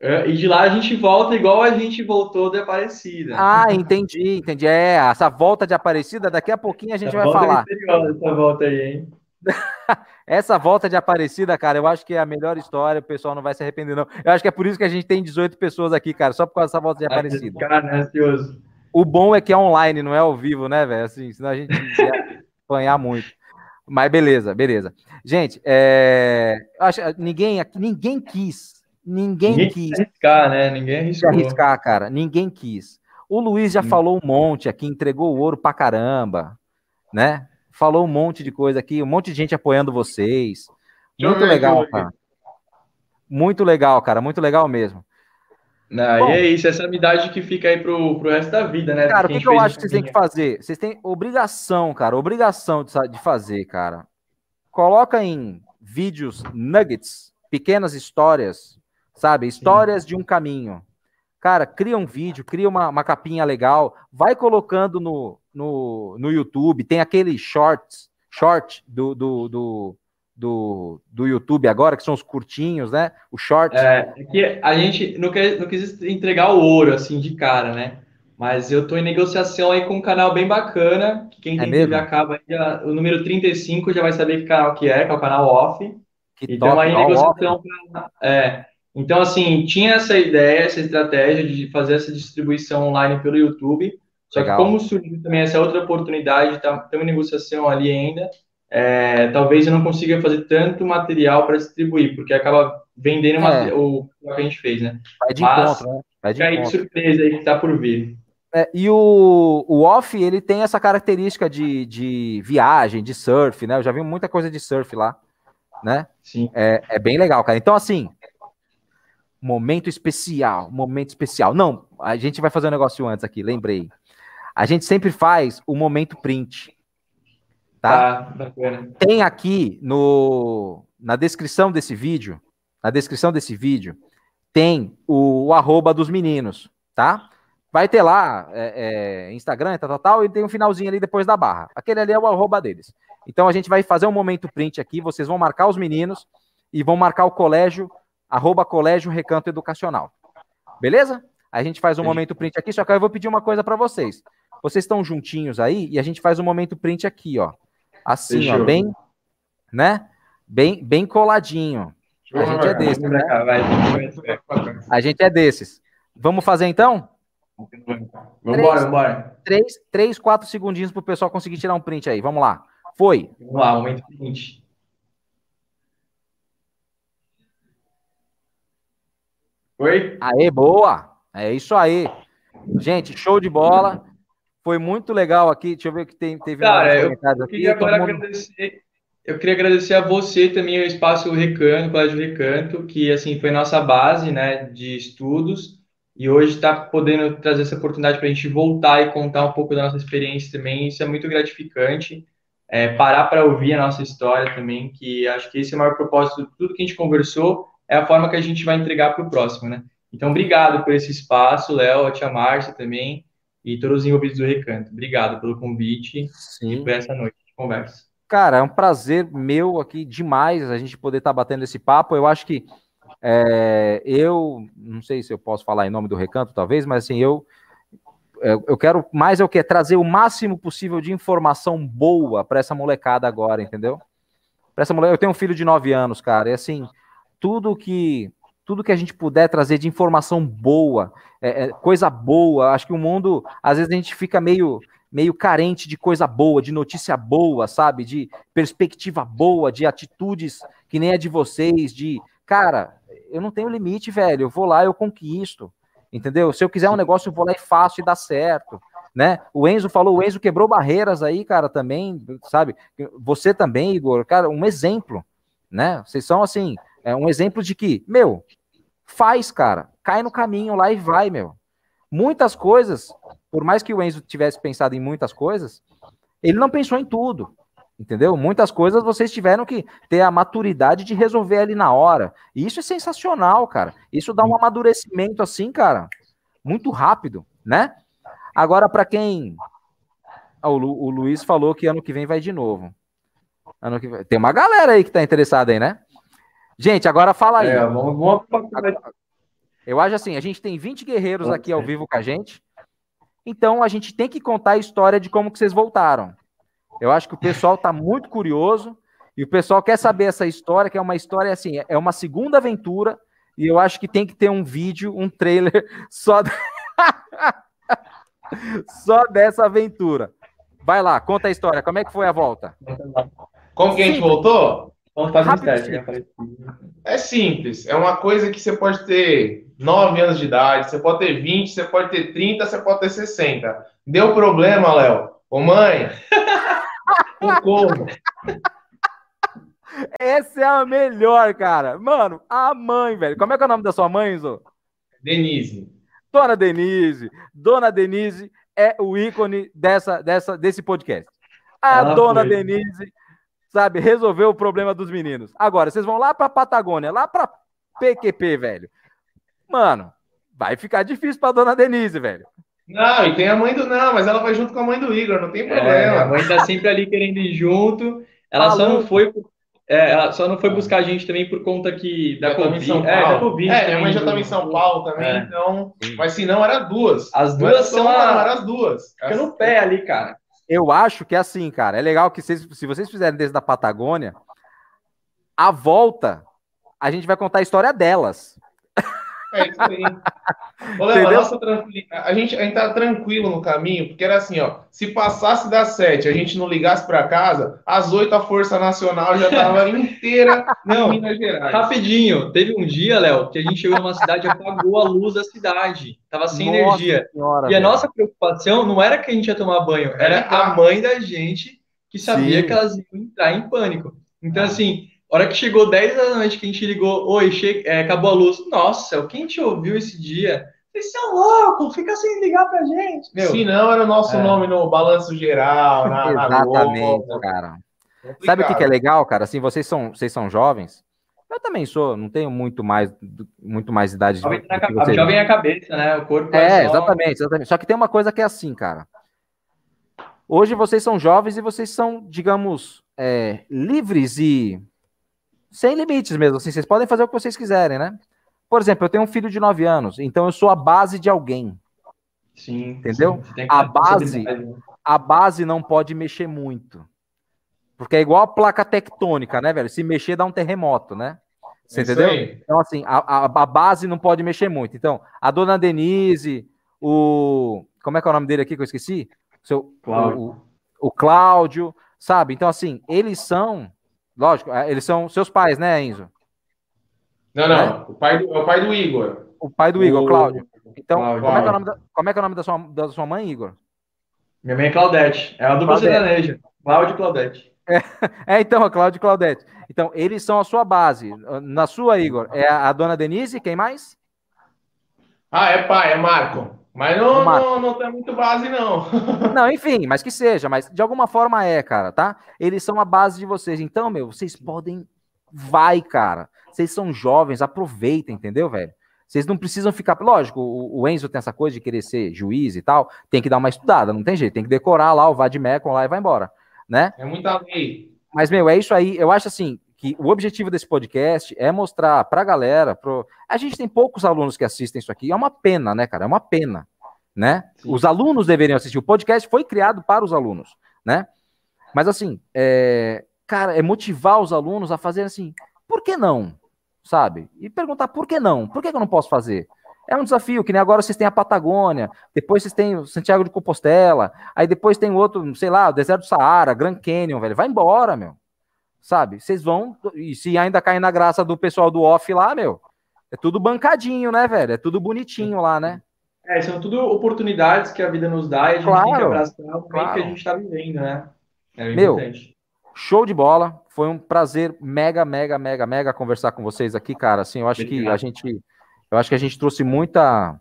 É, E de lá a gente volta igual a gente voltou de Aparecida. Ah, entendi, entendi. É, essa volta de Aparecida, daqui a pouquinho a gente Essa vai é falar. misteriosa, essa volta aí, hein? [LAUGHS] Essa volta de Aparecida, cara, eu acho que é a melhor história, o pessoal não vai se arrepender, não. Eu acho que é por isso que a gente tem 18 pessoas aqui, cara, só por causa dessa volta de Aparecida. Cara, né, ansioso. O bom é que é online, não é ao vivo, né, velho? Assim, senão a gente ia [LAUGHS] apanhar muito. Mas beleza, beleza. Gente, é... acho, ninguém ninguém quis, ninguém, Ninguém quis arriscar, né? Ninguém arriscou. arriscar, cara. Ninguém quis. O Luiz já Hum. falou um monte aqui, entregou o ouro pra caramba, né? Falou um monte de coisa aqui, um monte de gente apoiando vocês. Muito legal, cara. Muito legal, cara. Muito legal mesmo. Não, Bom. e é isso, essa amizade que fica aí pro, pro resto da vida, né? Cara, o que, que eu acho que vocês têm que fazer? Vocês têm obrigação, cara, obrigação de, de fazer, cara. Coloca em vídeos nuggets, pequenas histórias, sabe? Histórias de um caminho. Cara, cria um vídeo, cria uma, uma capinha legal, vai colocando no, no, no YouTube, tem aquele shorts, short do, do, do, do, do YouTube agora, que são os curtinhos, né? O short. É, é que a gente não, quer, não quis entregar o ouro assim de cara, né? Mas eu tô em negociação aí com um canal bem bacana, que quem É tem mesmo? TV a cabo aí, já- o número 35 já vai saber que canal que é, que é o canal off. que E top, aí ó, negociação pra- é. Então, assim, tinha essa ideia, essa estratégia de fazer essa distribuição online pelo YouTube. Só Legal. que como surgiu também essa outra oportunidade, tá, em negociação ali ainda, é, talvez eu não consiga fazer tanto material para distribuir, porque acaba vendendo É. o, o que a gente fez, né? Vai de Mas- encontro, né? Vai de Fica aí de encontro. surpresa aí que tá por vir. É, e o, o off, ele tem essa característica de, de viagem, de surf, né? Eu já vi muita coisa de surf lá, né? Sim. É, é bem legal, cara. Então, assim, momento especial, momento especial. Não, a gente vai fazer um negócio antes aqui, lembrei. A gente sempre faz o momento print, tá? Tá, bacana. Tem aqui no, na descrição desse vídeo, na descrição desse vídeo, tem o, o arroba dos meninos, tá? Vai ter lá é, é, Instagram, tal, tal, tal, e tem um finalzinho ali depois da barra. Aquele ali é o arroba deles. Então a gente vai fazer um momento print aqui, vocês vão marcar os meninos e vão marcar o colégio, arroba colégio recanto educacional. Beleza? A gente faz um momento print aqui, só que eu vou pedir uma coisa para vocês. Vocês estão juntinhos aí e a gente faz um momento print aqui, ó. Assim, ó, Fechou. bem, né? Bem, bem coladinho. A gente é desse, Vamos pra cá, vai. A gente é desses. Vamos fazer então? Vambora, vambora. Três, três quatro segundinhos pro pessoal conseguir tirar um print aí. Vamos lá. Foi. Vamos lá, momento seguinte. Oi? Aê, boa! É isso aí. Gente, show de bola. Foi muito legal aqui. Deixa eu ver o que tem, teve Cara, mais eu aqui. queria Todo agora mundo- agradecer. Eu queria agradecer a você também, o Espaço Recanto, o Colégio Recanto, que assim foi nossa base, né, de estudos, e hoje está podendo trazer essa oportunidade para a gente voltar e contar um pouco da nossa experiência também. Isso é muito gratificante. É, parar para ouvir a nossa história também, que acho que esse é o maior propósito de tudo que a gente conversou, é a forma que a gente vai entregar para o próximo, né? Então, obrigado por esse espaço, Léo, a tia Márcia também, e todos os envolvidos do Recanto. Obrigado pelo convite e Sim. por essa noite de conversa. Cara, é um prazer meu aqui demais a gente poder estar batendo esse papo. Eu acho que é, eu não sei se eu posso falar em nome do recanto, talvez, mas assim, eu eu eu quero mais é o que trazer o máximo possível de informação boa para essa molecada agora, entendeu? Para essa mulher, eu tenho um filho de 9 anos, cara, e assim, tudo que tudo que a gente puder trazer de informação boa, é, é, coisa boa. Acho que o mundo, às vezes, a gente fica meio, meio carente de coisa boa, de notícia boa, sabe? De perspectiva boa, de atitudes que nem a de vocês, de cara, eu não tenho limite, velho. Eu vou lá, eu conquisto. Entendeu? Se eu quiser um negócio, eu vou lá e faço e dá certo. Né? O Enzo falou, o Enzo quebrou barreiras aí, cara, também, sabe? Você também, Igor, cara, um exemplo, né? Vocês são assim, é um exemplo de que, meu, faz, cara, cai no caminho lá e vai, meu. Muitas coisas, por mais que o Enzo tivesse pensado em muitas coisas, ele não pensou em tudo. Entendeu? Muitas coisas vocês tiveram que ter a maturidade de resolver ali na hora. E isso é sensacional, cara. Isso dá um amadurecimento assim, cara, muito rápido, né? Agora, para quem. Ah, o, Lu, o, Luiz falou que ano que vem vai de novo. Ano que. Tem uma galera aí que tá interessada aí, né? Gente, agora fala aí. É, vamos, vamos... Eu acho assim: a gente tem 20 guerreiros aqui ao vivo com a gente. Então a gente tem que contar a história de como que vocês voltaram. Eu acho que o pessoal está muito curioso e o pessoal quer saber essa história, que é uma história assim, é uma segunda aventura e eu acho que tem que ter um vídeo, um trailer [LAUGHS] só de... [LAUGHS] só dessa aventura. Vai lá, conta a história. Como é que foi a volta? Como que a gente voltou? Vamos fazer um teste. É simples. É uma coisa que você pode ter 9 anos de idade, você pode ter 20, você pode ter 30, você pode ter 60. Deu problema, Léo? Ô mãe, [LAUGHS] Socorro. Essa é a melhor, cara. Mano, a mãe, velho. Como é que é o nome da sua mãe, Zô? Denise. Dona Denise. Dona Denise é o ícone dessa, dessa, desse podcast. A Ela Dona foi. Denise, sabe, resolveu o problema dos meninos. Agora, vocês vão lá pra Patagônia, lá pra PQP, velho. Mano, vai ficar difícil pra Dona Denise, velho. Não, e tem a mãe do. Não, mas ela vai junto com a mãe do Igor, não tem é, problema. É, a mãe tá sempre ali querendo ir junto. Ela só não foi. É, ela só não foi buscar a gente também por conta que da Covid. São Paulo. É, da COVID é minha mãe já estava em São Paulo também, é. então. Mas se não, era duas. As duas são. A... Era as duas. Fica no pé ali, cara. Eu acho que é assim, cara. É legal que vocês, se vocês fizerem desde a Patagônia, a volta, a gente vai contar a história delas. É isso aí. Ô, Léo, a, nossa a, gente, a gente tá tranquilo no caminho, porque era assim, ó. Se passasse das sete, a gente não ligasse para casa, às oito a Força Nacional já tava [LAUGHS] inteira não, em Minas Gerais. Rapidinho, teve um dia, Léo, que a gente chegou numa cidade e apagou a luz da cidade. Tava sem nossa energia. Senhora, e a nossa preocupação não era que a gente ia tomar banho, era a mãe da gente que sabia Sim. que elas iam entrar em pânico. Então, assim, hora que chegou 10 da noite que a gente ligou, oi, che... é, acabou a luz. Nossa, quem te ouviu esse dia? Vocês são loucos, fica sem ligar pra gente. Meu, Se não, era o nosso é. nome no balanço geral, na, Exatamente, na cara. Sabe o que, que, é legal, cara? Assim, vocês são, vocês são jovens. Eu também sou, não tenho muito mais, muito mais idade. Jovem, na, a jovem é a cabeça, né? O corpo é, é exatamente, exatamente. Só que tem uma coisa que é assim, cara. Hoje vocês são jovens e vocês são, digamos, é, livres e sem limites mesmo, assim, vocês podem fazer o que vocês quiserem, né? Por exemplo, eu tenho um filho de 9 anos, então eu sou a base de alguém. Sim. Entendeu? Sim, a base, né? a base não pode mexer muito. Porque é igual a placa tectônica, né, velho? Se mexer dá um terremoto, né? Você entendeu? Então, assim, a, a, a, base não pode mexer muito. Então, a dona Denise, o. Como é que é o nome dele aqui que eu esqueci? Seu, Cláudio. O, o Cláudio, sabe? Então, assim, eles são Lógico, é, eles são seus pais, né, Enzo? Não, não. É? O, pai do, é o pai do Igor. O pai do Igor, o... Cláudio. Então, Cláudio. Como, é que é o nome da, como é que é o nome da sua, da sua mãe, Igor? Minha mãe é Claudete. É uma dupla sertaneja. Cláudio e Claudete. É, [LAUGHS] é, então, a Cláudio e Claudete. Então, eles são a sua base. Na sua, Igor, é a, a dona Denise, quem mais? Ah, é pai, é Marco. Mas não, não, não tem muito base, não. [LAUGHS] não, enfim, mas que seja, mas de alguma forma é, cara, tá? Eles são a base de vocês. Então, meu, vocês podem. Vai, cara. Vocês são jovens, aproveitem, entendeu, velho? Vocês não precisam ficar. Lógico, o, Enzo tem essa coisa de querer ser juiz e tal. Tem que dar uma estudada, não tem jeito. Tem que decorar lá o Vadimecum lá e vai embora, né? É muita lei. Mas, meu, é isso aí. Eu acho assim que o objetivo desse podcast é mostrar pra galera. Pro... A gente tem poucos alunos que assistem isso aqui. É uma pena, né, cara? É uma pena. Né? Os alunos deveriam assistir. O podcast foi criado para os alunos, né? Mas assim, é... cara, é motivar os alunos a fazer assim. Por que não? sabe? E perguntar por que não? Por que, que eu não posso fazer? É um desafio, que nem agora vocês têm a Patagônia, depois vocês têm o Santiago de Compostela, aí depois tem outro, sei lá, o Deserto do Saara, Grand Canyon, velho. Vai embora, meu. Sabe? Vocês vão, e se ainda cair na graça do pessoal do off lá, meu, é tudo bancadinho, né, velho? É tudo bonitinho lá, né? É, são tudo oportunidades que a vida nos dá e a gente Claro, tem que abraçar o momento claro. que a gente está vivendo, né? É Meu, importante. Show de bola. Foi um prazer mega, mega, mega, mega conversar com vocês aqui, cara. Assim, eu acho que a Obrigado. gente, eu acho que a gente trouxe muita,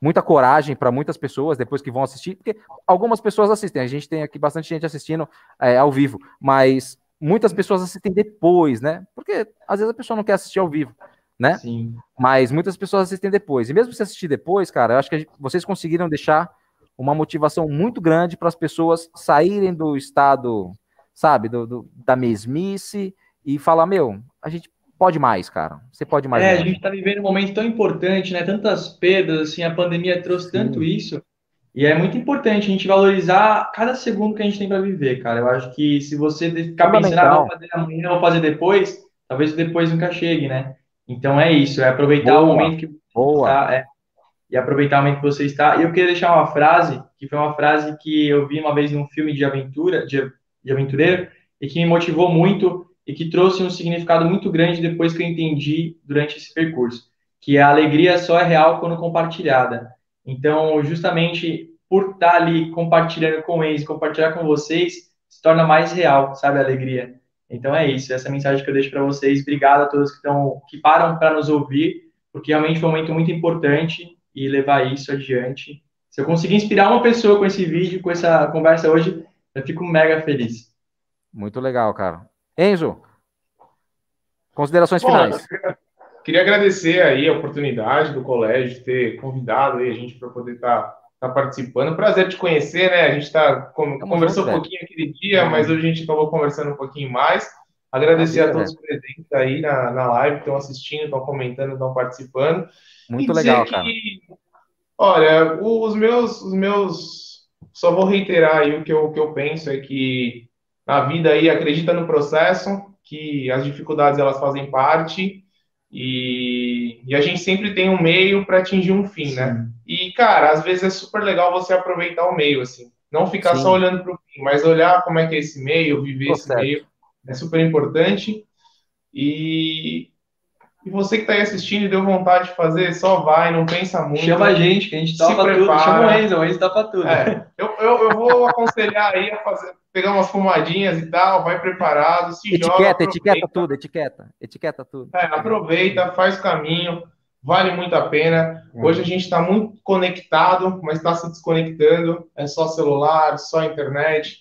muita coragem para muitas pessoas depois que vão assistir, porque algumas pessoas assistem. A gente tem aqui bastante gente assistindo é, ao vivo, mas muitas pessoas assistem depois, né? Porque às vezes a pessoa não quer assistir ao vivo, né? Sim. Mas muitas pessoas assistem depois. E mesmo se assistir depois, cara, eu acho que gente- vocês conseguiram deixar uma motivação muito grande para as pessoas saírem do estado, sabe, do, do- da mesmice e falar, meu, a gente pode mais, cara. Você pode mais. É, a longe." gente está vivendo um momento tão importante, né? Tantas perdas, assim, a pandemia trouxe tanto isso. E é muito importante a gente valorizar cada segundo que a gente tem para viver, cara. Eu acho que se você ficar pensando, ah, vou fazer amanhã, vou fazer depois, talvez depois nunca chegue, né? Então é isso, é aproveitar Boa. o momento que Boa. tá, é, e aproveitar o momento que você está. E eu queria deixar uma frase, que foi uma frase que eu vi uma vez num filme de aventura, de, de aventureiro, e que me motivou muito e que trouxe um significado muito grande depois que eu entendi durante esse percurso, que a alegria só é real quando compartilhada. Então, justamente por estar ali compartilhando com eles, compartilhar com vocês, se torna mais real, sabe, a alegria. Então é isso, essa é a mensagem que eu deixo para vocês. Obrigado a todos que estão que param para nos ouvir, porque realmente foi um momento muito importante e levar isso adiante. Se eu conseguir inspirar uma pessoa com esse vídeo, com essa conversa hoje, eu fico mega feliz. Muito legal, cara. Enzo, considerações Bom, finais. [LAUGHS] Queria agradecer aí a oportunidade do colégio de ter convidado aí a gente para poder estar participando. Prazer te conhecer, né? A gente tá, com- Tamo conversou um pouquinho aquele dia, mas hoje a gente acabou conversando um pouquinho mais. Agradecer a todos os presentes aí na, na live, que estão assistindo, estão comentando, estão participando. Muito legal, que, cara. Olha, os meus, os meus, só vou reiterar aí o que eu, o que eu penso é que na vida aí acredita no processo, que as dificuldades elas fazem parte e, e a gente sempre tem um meio para atingir um fim, né? E cara, às vezes é super legal você aproveitar o meio assim, não ficar Sim. só olhando para o fim, mas olhar como é que é esse meio, viver esse certo. meio é super importante. E, e você que está aí assistindo e deu vontade de fazer, só vai, não pensa muito. Chama a gente, que a gente Se topa tudo. prepara. Chama o Enzo, o Enzo topa tudo. É, eu, eu, eu vou aconselhar aí a fazer, pegar umas fumadinhas e tal, vai preparado, se joga, Etiqueta, etiqueta tudo, etiqueta. Etiqueta tudo. é, aproveita, faz o caminho, vale muito a pena. É. Hoje a gente está muito conectado, mas está se desconectando, é só celular, só internet.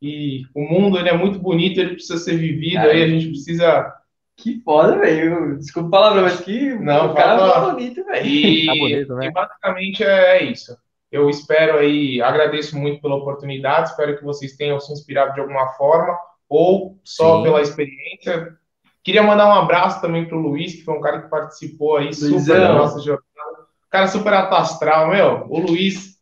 E o mundo ele é muito bonito, ele precisa ser vivido, É. aí a gente precisa Que foda, velho. Desculpa a palavra, mas que Não, o cara tá bonito, velho. E, [LAUGHS] Tá bonito, né? e basicamente é isso. Eu espero aí, agradeço muito pela oportunidade, espero que vocês tenham se inspirado de alguma forma, ou só Sim. pela experiência. Queria mandar um abraço também para o Luiz, que foi um cara que participou aí super Luizão. da nossa jornada. Cara super atastral, meu. O Luiz.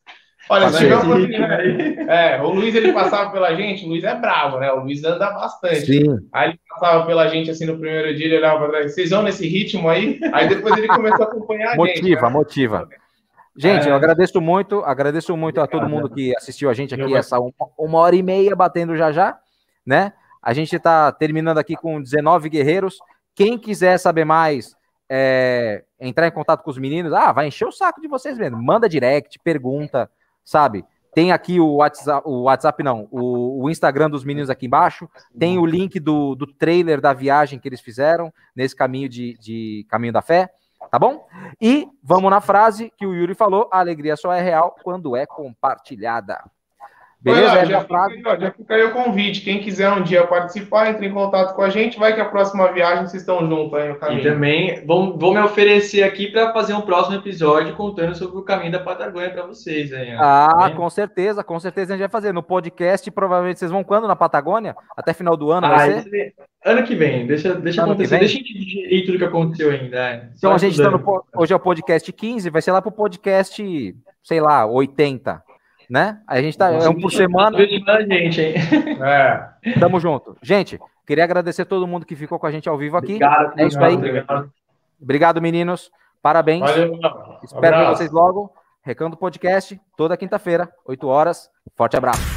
Olha, se tiver uma oportunidade. É, o Luiz ele passava pela gente, o Luiz é bravo, né? O Luiz anda bastante. Sim. Aí ele passava pela gente assim no primeiro dia, ele olhava pra trás, vocês vão nesse ritmo aí? Aí depois ele começou a acompanhar a gente. Motiva, né? motiva. Gente, É. eu agradeço muito, agradeço muito a todo mundo que assistiu a gente aqui, Eu- essa uma, uma hora e meia batendo já já, né? A gente está terminando aqui com 19 guerreiros. Quem quiser saber mais, é, entrar em contato com os meninos, ah, vai encher o saco de vocês mesmo. Manda direct, pergunta, sabe? Tem aqui o WhatsApp, o WhatsApp não, o, o Instagram dos meninos aqui embaixo. Tem o link do, do trailer da viagem que eles fizeram nesse caminho de, de caminho da fé, tá bom? E vamos na frase que o Yuri falou: a alegria só é real quando é compartilhada. Beleza? É já, fica, ó, já fica aí o convite. Quem quiser um dia participar, entre em contato com a gente. Vai que a próxima viagem vocês estão juntos aí no E caminho. também vou, vou me oferecer aqui para fazer um próximo episódio contando sobre o caminho da Patagônia para vocês. Aí, ó. Ah, Tá com certeza, com certeza a gente vai fazer. No podcast, provavelmente vocês vão quando na Patagônia? Até final do ano, Ah, vai ser? aí- ano que vem, deixa, deixa Ano acontecer, vem? deixa a gente digerir tudo que aconteceu ainda. é. Então Só a gente tá no, hoje é o podcast 15, vai ser lá pro podcast, sei lá, 80, né? A gente tá, é um por semana, pra gente, hein? É. tamo junto. Gente, Queria agradecer todo mundo que ficou com a gente ao vivo aqui. Obrigado, é isso aí. Obrigado. Obrigado, meninos. Parabéns. Valeu, Espero ver vocês logo. Recanto Podcast, toda quinta-feira, 8 horas. Forte abraço.